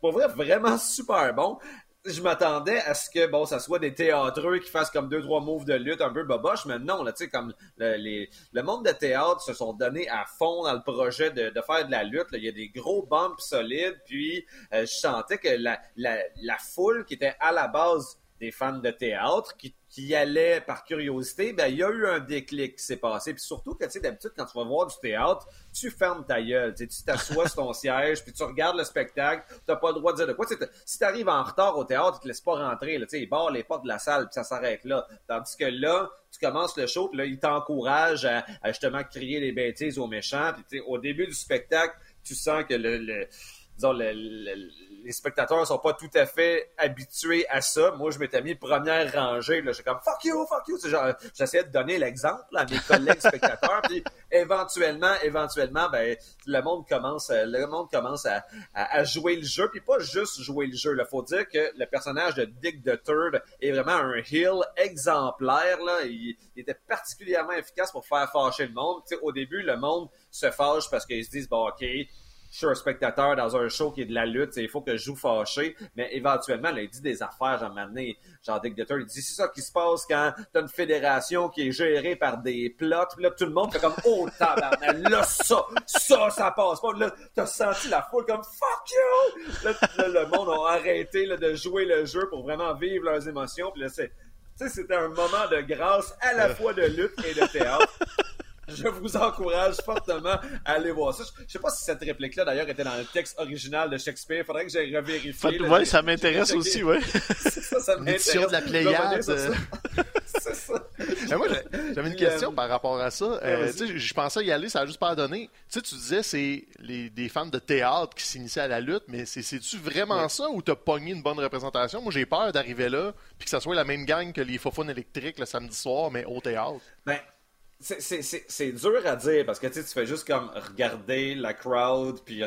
pour vrai, vraiment super bon je m'attendais à ce que bon ça soit des théâtreux qui fassent comme deux trois moves de lutte un peu boboche mais non là tu sais comme le, les, le monde de théâtre se sont donnés à fond dans le projet de, de faire de la lutte il y a des gros bumps solides puis euh, je sentais que la, la, la foule qui était à la base des fans de théâtre qui, qui y allaient par curiosité, ben il y a eu un déclic qui s'est passé. Puis surtout que tu sais d'habitude quand tu vas voir du théâtre, tu fermes ta gueule, tu t'assois sur ton siège, puis tu regardes le spectacle, t'as pas le droit de dire de quoi. si tu arrives en retard au théâtre, ils te laissent pas rentrer, là, tu sais, ils barrent les portes de la salle, puis ça s'arrête là. Tandis que là, tu commences le show, puis là, ils t'encouragent à, justement crier les bêtises aux méchants. Puis au début du spectacle, tu sens que le, le disons, le, les spectateurs sont pas tout à fait habitués à ça. Moi, je m'étais mis première rangée. J'étais comme fuck you, fuck you. J'essayais de donner l'exemple à mes collègues spectateurs. Puis éventuellement, éventuellement, ben le monde commence, à, jouer le jeu. Puis pas juste jouer le jeu. Il faut dire que le personnage de Dick the Third est vraiment un heel exemplaire. Là. Il, était particulièrement efficace pour faire fâcher le monde. au début, le monde se fâche parce qu'ils se disent bon ok je suis un spectateur dans un show qui est de la lutte, il faut que je joue fâché, mais éventuellement, là, il dit des affaires, genre maintenant, genre Dick Dutter, il dit c'est ça qui se passe quand t'as une fédération qui est gérée par des plots, là, tout le monde fait comme oh tabarnak, là, ça, ça, ça passe pas, là, t'as senti la foule comme fuck you! Là, le monde a arrêté là, de jouer le jeu pour vraiment vivre leurs émotions, puis là, c'est, c'était un moment de grâce à la fois de lutte et de théâtre je vous encourage fortement à aller voir ça. Je sais pas si cette réplique-là, d'ailleurs, était dans le texte original de Shakespeare. Faudrait que j'aille revérifier. Oui, ça m'intéresse aussi, oui. ça, ça m'intéresse. de la Pléiade. C'est ça. moi, j'avais une question euh, par rapport à ça. Euh, je pensais y aller, ça a juste pas donné. Tu sais, tu disais, c'est des fans de théâtre qui s'initient à la lutte, mais c'est-tu vraiment ça ou t'as pogné une bonne représentation? Moi, j'ai peur d'arriver là puis que ça soit la même gang que les faux électriques le samedi soir, mais au théâtre. Ben, c'est dur à dire parce que tu fais juste comme regarder la crowd puis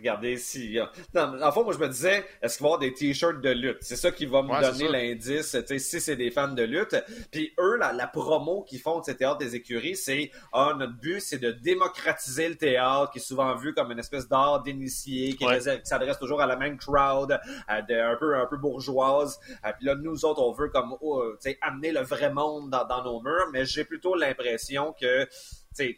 regarder si. Non, en fait, moi, je me disais, est-ce qu'il va y avoir des t-shirts de lutte? C'est ça qui va me donner l'indice, tu sais, si c'est des fans de lutte. Puis eux, la, la promo qu'ils font de ces théâtres des écuries, c'est, ah, notre but, c'est de démocratiser le théâtre, qui est souvent vu comme une espèce d'art d'initié, qui, s'adresse toujours à la même crowd, un peu, un peu bourgeoise. Puis là, nous autres, on veut comme, oh, tu sais, amener le vrai monde dans, dans nos murs, mais j'ai plutôt l'impression que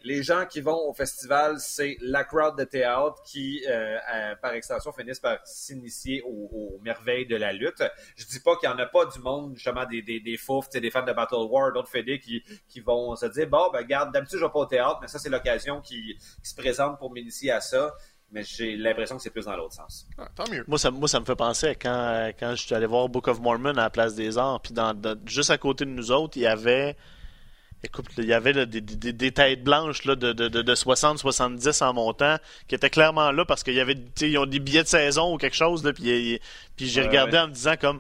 les gens qui vont au festival, c'est la crowd de théâtre qui, euh, euh, par extension, finissent par s'initier aux, merveilles de la lutte. Je dis pas qu'il y en a pas du monde, justement, des, des, des des fans de Battle War, d'autres fédés qui, qui vont se dire, bon, ben, garde, d'habitude, je vais pas au théâtre, mais ça, c'est l'occasion qui, se présente pour m'initier à ça mais j'ai l'impression que c'est plus dans l'autre sens. Ah, tant mieux. Moi ça, moi, ça me fait penser à quand, quand je suis allé voir Book of Mormon à la Place des Arts, puis dans, juste à côté de nous autres, il y avait Écoute, il y avait des, des, des, têtes blanches là, de, de, de 60-70 en montant qui étaient clairement là parce qu'il y avait ils ont des billets de saison ou quelque chose. Là, puis puis j'ai regardé en me disant comme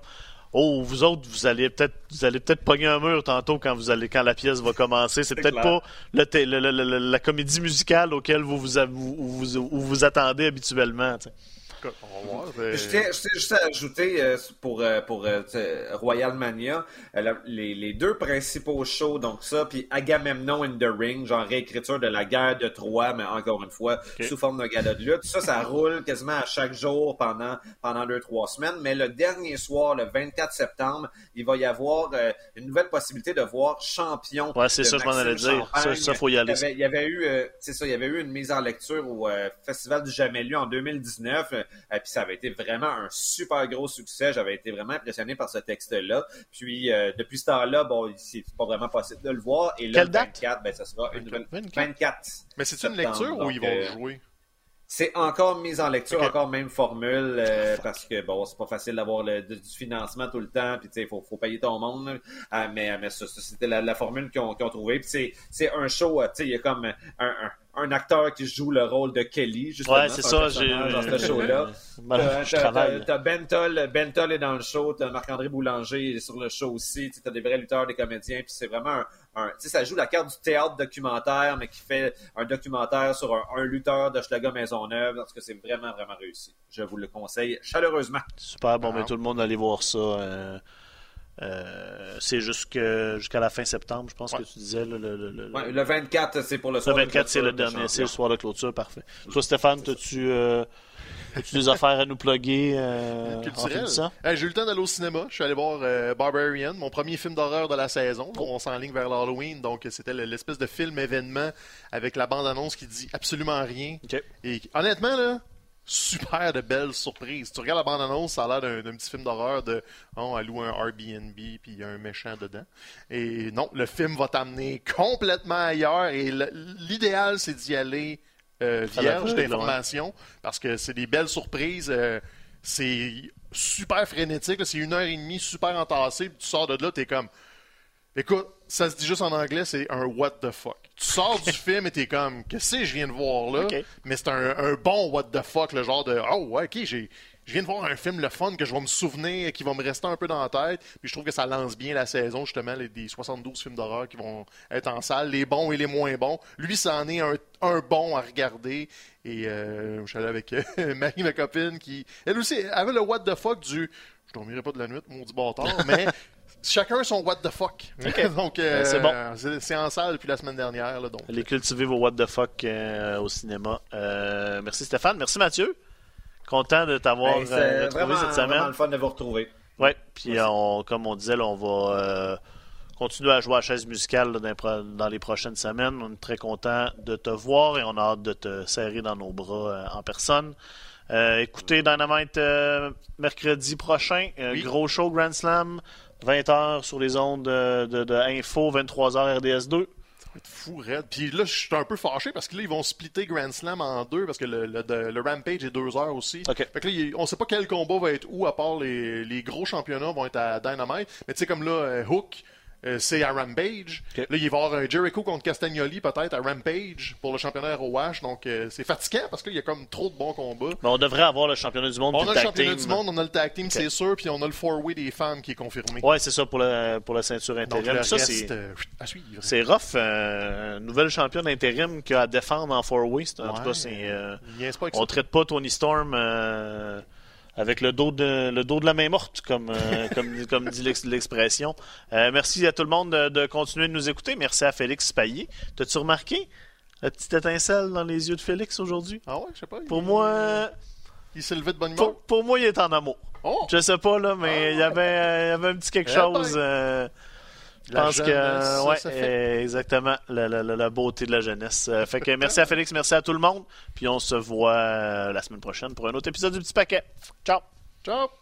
Oh, vous autres, vous allez peut-être vous allez peut-être pogner un mur tantôt quand vous allez quand la pièce va commencer. C'est peut-être pas le, la comédie musicale auquel vous vous, vous, vous, vous attendez habituellement. Je tiens, juste à ajouter euh, pour, euh, pour euh, Royal Mania, les, les, deux principaux shows, donc ça, puis Agamemnon in the Ring, genre réécriture de la guerre de Troie, mais encore une fois, sous forme de gala de lutte. Ça, ça roule quasiment à chaque jour pendant, pendant deux, trois semaines. Mais le dernier soir, le 24 septembre, il va y avoir une nouvelle possibilité de voir champion. Ouais, c'est ça, je m'en allais dire. Ça, ça, faut y aller. Il y avait, eu, c'est ça, il y avait eu une mise en lecture au Festival du Jamais Lu en 2019 et puis ça avait été vraiment un super gros succès. J'avais été vraiment impressionné par ce texte-là. Puis euh, depuis ce temps-là, bon, c'est pas vraiment possible de le voir. Et là, le 24, ben, ça sera une 24. Mais c'est une lecture où ils vont euh, jouer? C'est encore mise en lecture, encore même formule, euh, parce que bon, c'est pas facile d'avoir du financement tout le temps, puis tu sais, faut, faut payer ton monde. mais mais ça, c'était la, formule qu'ils ont, qu ont trouvée. Puis c'est un show, tu sais, il y a comme un, un un acteur qui joue le rôle de Kelly, justement. Ouais, c'est ça, j'ai. Dans ce show-là. T'as Bentol, Bentol est dans le show, t'as Marc-André Boulanger sur le show aussi, t'as des vrais lutteurs, des comédiens, puis c'est vraiment un. un tu sais, ça joue la carte du théâtre documentaire, mais qui fait un documentaire sur un, lutteur de Schlager Maisonneuve, parce que c'est vraiment, vraiment réussi. Je vous le conseille chaleureusement. Super, bon, mais tout le monde allez voir ça. Euh... Euh, c'est jusqu'à la fin septembre, je pense que tu disais. Le, le, le, le 24, c'est pour le soir. Le 24, c'est le dernier, c'est le soir de clôture, parfait. Toi, Stéphane, as-tu euh, des affaires à nous plugger euh, J'ai eu le temps d'aller au cinéma. Je suis allé voir euh, Barbarian, mon premier film d'horreur de la saison. On s'enligne vers l'Halloween, donc c'était l'espèce de film événement avec la bande-annonce qui dit absolument rien. Et honnêtement, là, super de belles surprises. Tu regardes la bande-annonce, ça a l'air d'un petit film d'horreur de oh, elle loue un Airbnb puis il y a un méchant dedans. Et non, le film va t'amener complètement ailleurs et l'idéal c'est d'y aller euh, vierge d'informations parce que c'est des belles surprises. Euh, c'est super frénétique, c'est une heure et demie super entassé, tu sors de là, t'es comme Écoute, ça se dit juste en anglais, c'est un what the fuck. Tu sors du film et t'es comme, qu'est-ce que je viens de voir là? Mais c'est un, bon what the fuck, le genre de, oh ouais, ok, j'ai, je viens de voir un film le fun que je vais me souvenir, qui va me rester un peu dans la tête. Puis je trouve que ça lance bien la saison, justement, les, des 72 films d'horreur qui vont être en salle, les bons et les moins bons. Lui, ça en est un, bon à regarder. Et euh, je suis allé avec euh, Marie, ma copine, qui, elle aussi, avait le what the fuck du, je dormirai pas de la nuit, maudit bâtard, mais chacun son what the fuck. donc, euh, c'est bon. C'est en salle depuis la semaine dernière. Là, donc. Allez cultiver vos what the fuck euh, au cinéma. Euh, merci Stéphane. Merci Mathieu. Content de t'avoir ben, retrouvé cette semaine. C'est le fun de vous retrouver. Oui, puis on, comme on disait, on va continuer à jouer à la chaise musicale dans, les prochaines semaines. On est très content de te voir et on a hâte de te serrer dans nos bras en personne. écoutez Dynamite mercredi prochain. Gros show Grand Slam. 20h sur les ondes de, de, Info, 23h RDS2. Ça va être fou, Red. Puis là, je suis un peu fâché parce que là, ils vont splitter Grand Slam en deux parce que le, le, Rampage est deux heures aussi. Fait que là, on sait pas quel combat va être où à part les, les gros championnats vont être à Dynamite. Mais tu sais, comme là, euh, Hook, euh, c'est à Rampage. Là, il va y avoir un Jericho contre Castagnoli peut-être à Rampage pour le championnat ROH. Donc, euh, c'est fatigant parce qu'il y a comme trop de bons combats. Mais on devrait avoir le championnat du monde. On a le championnat team. du monde, on a le tag team, c'est sûr, puis on a le four-way des femmes qui est confirmé. Ouais, c'est ça pour la, pour la ceinture Donc, intérim. le ça, c'est. euh, à suivre. C'est rough, nouvelle championne intérim qui a à défendre en four-way. En tout cas, c'est. on traite pas Tony Storm avec le dos de le dos de la main morte, comme euh, comme, comme dit l'ex- l'expression. Euh, merci à tout le monde de, de continuer de nous écouter. Merci à Félix Payet. T'as-tu remarqué la petite étincelle dans les yeux de Félix aujourd'hui? Ah ouais, je sais pas. Pour il- moi, Il s'est levé de bonne humeur? pour, pour moi, il est en amour. Oh! Je sais pas là, mais il y avait euh, il y avait un petit quelque Eh chose. ben. euh, je pense que jeunesse, ouais, ça exactement la, la- la- la beauté de la jeunesse. Euh, fait que merci à Félix, merci à tout le monde, puis on se voit euh, la semaine prochaine pour un autre épisode du petit paquet. Ciao. Ciao!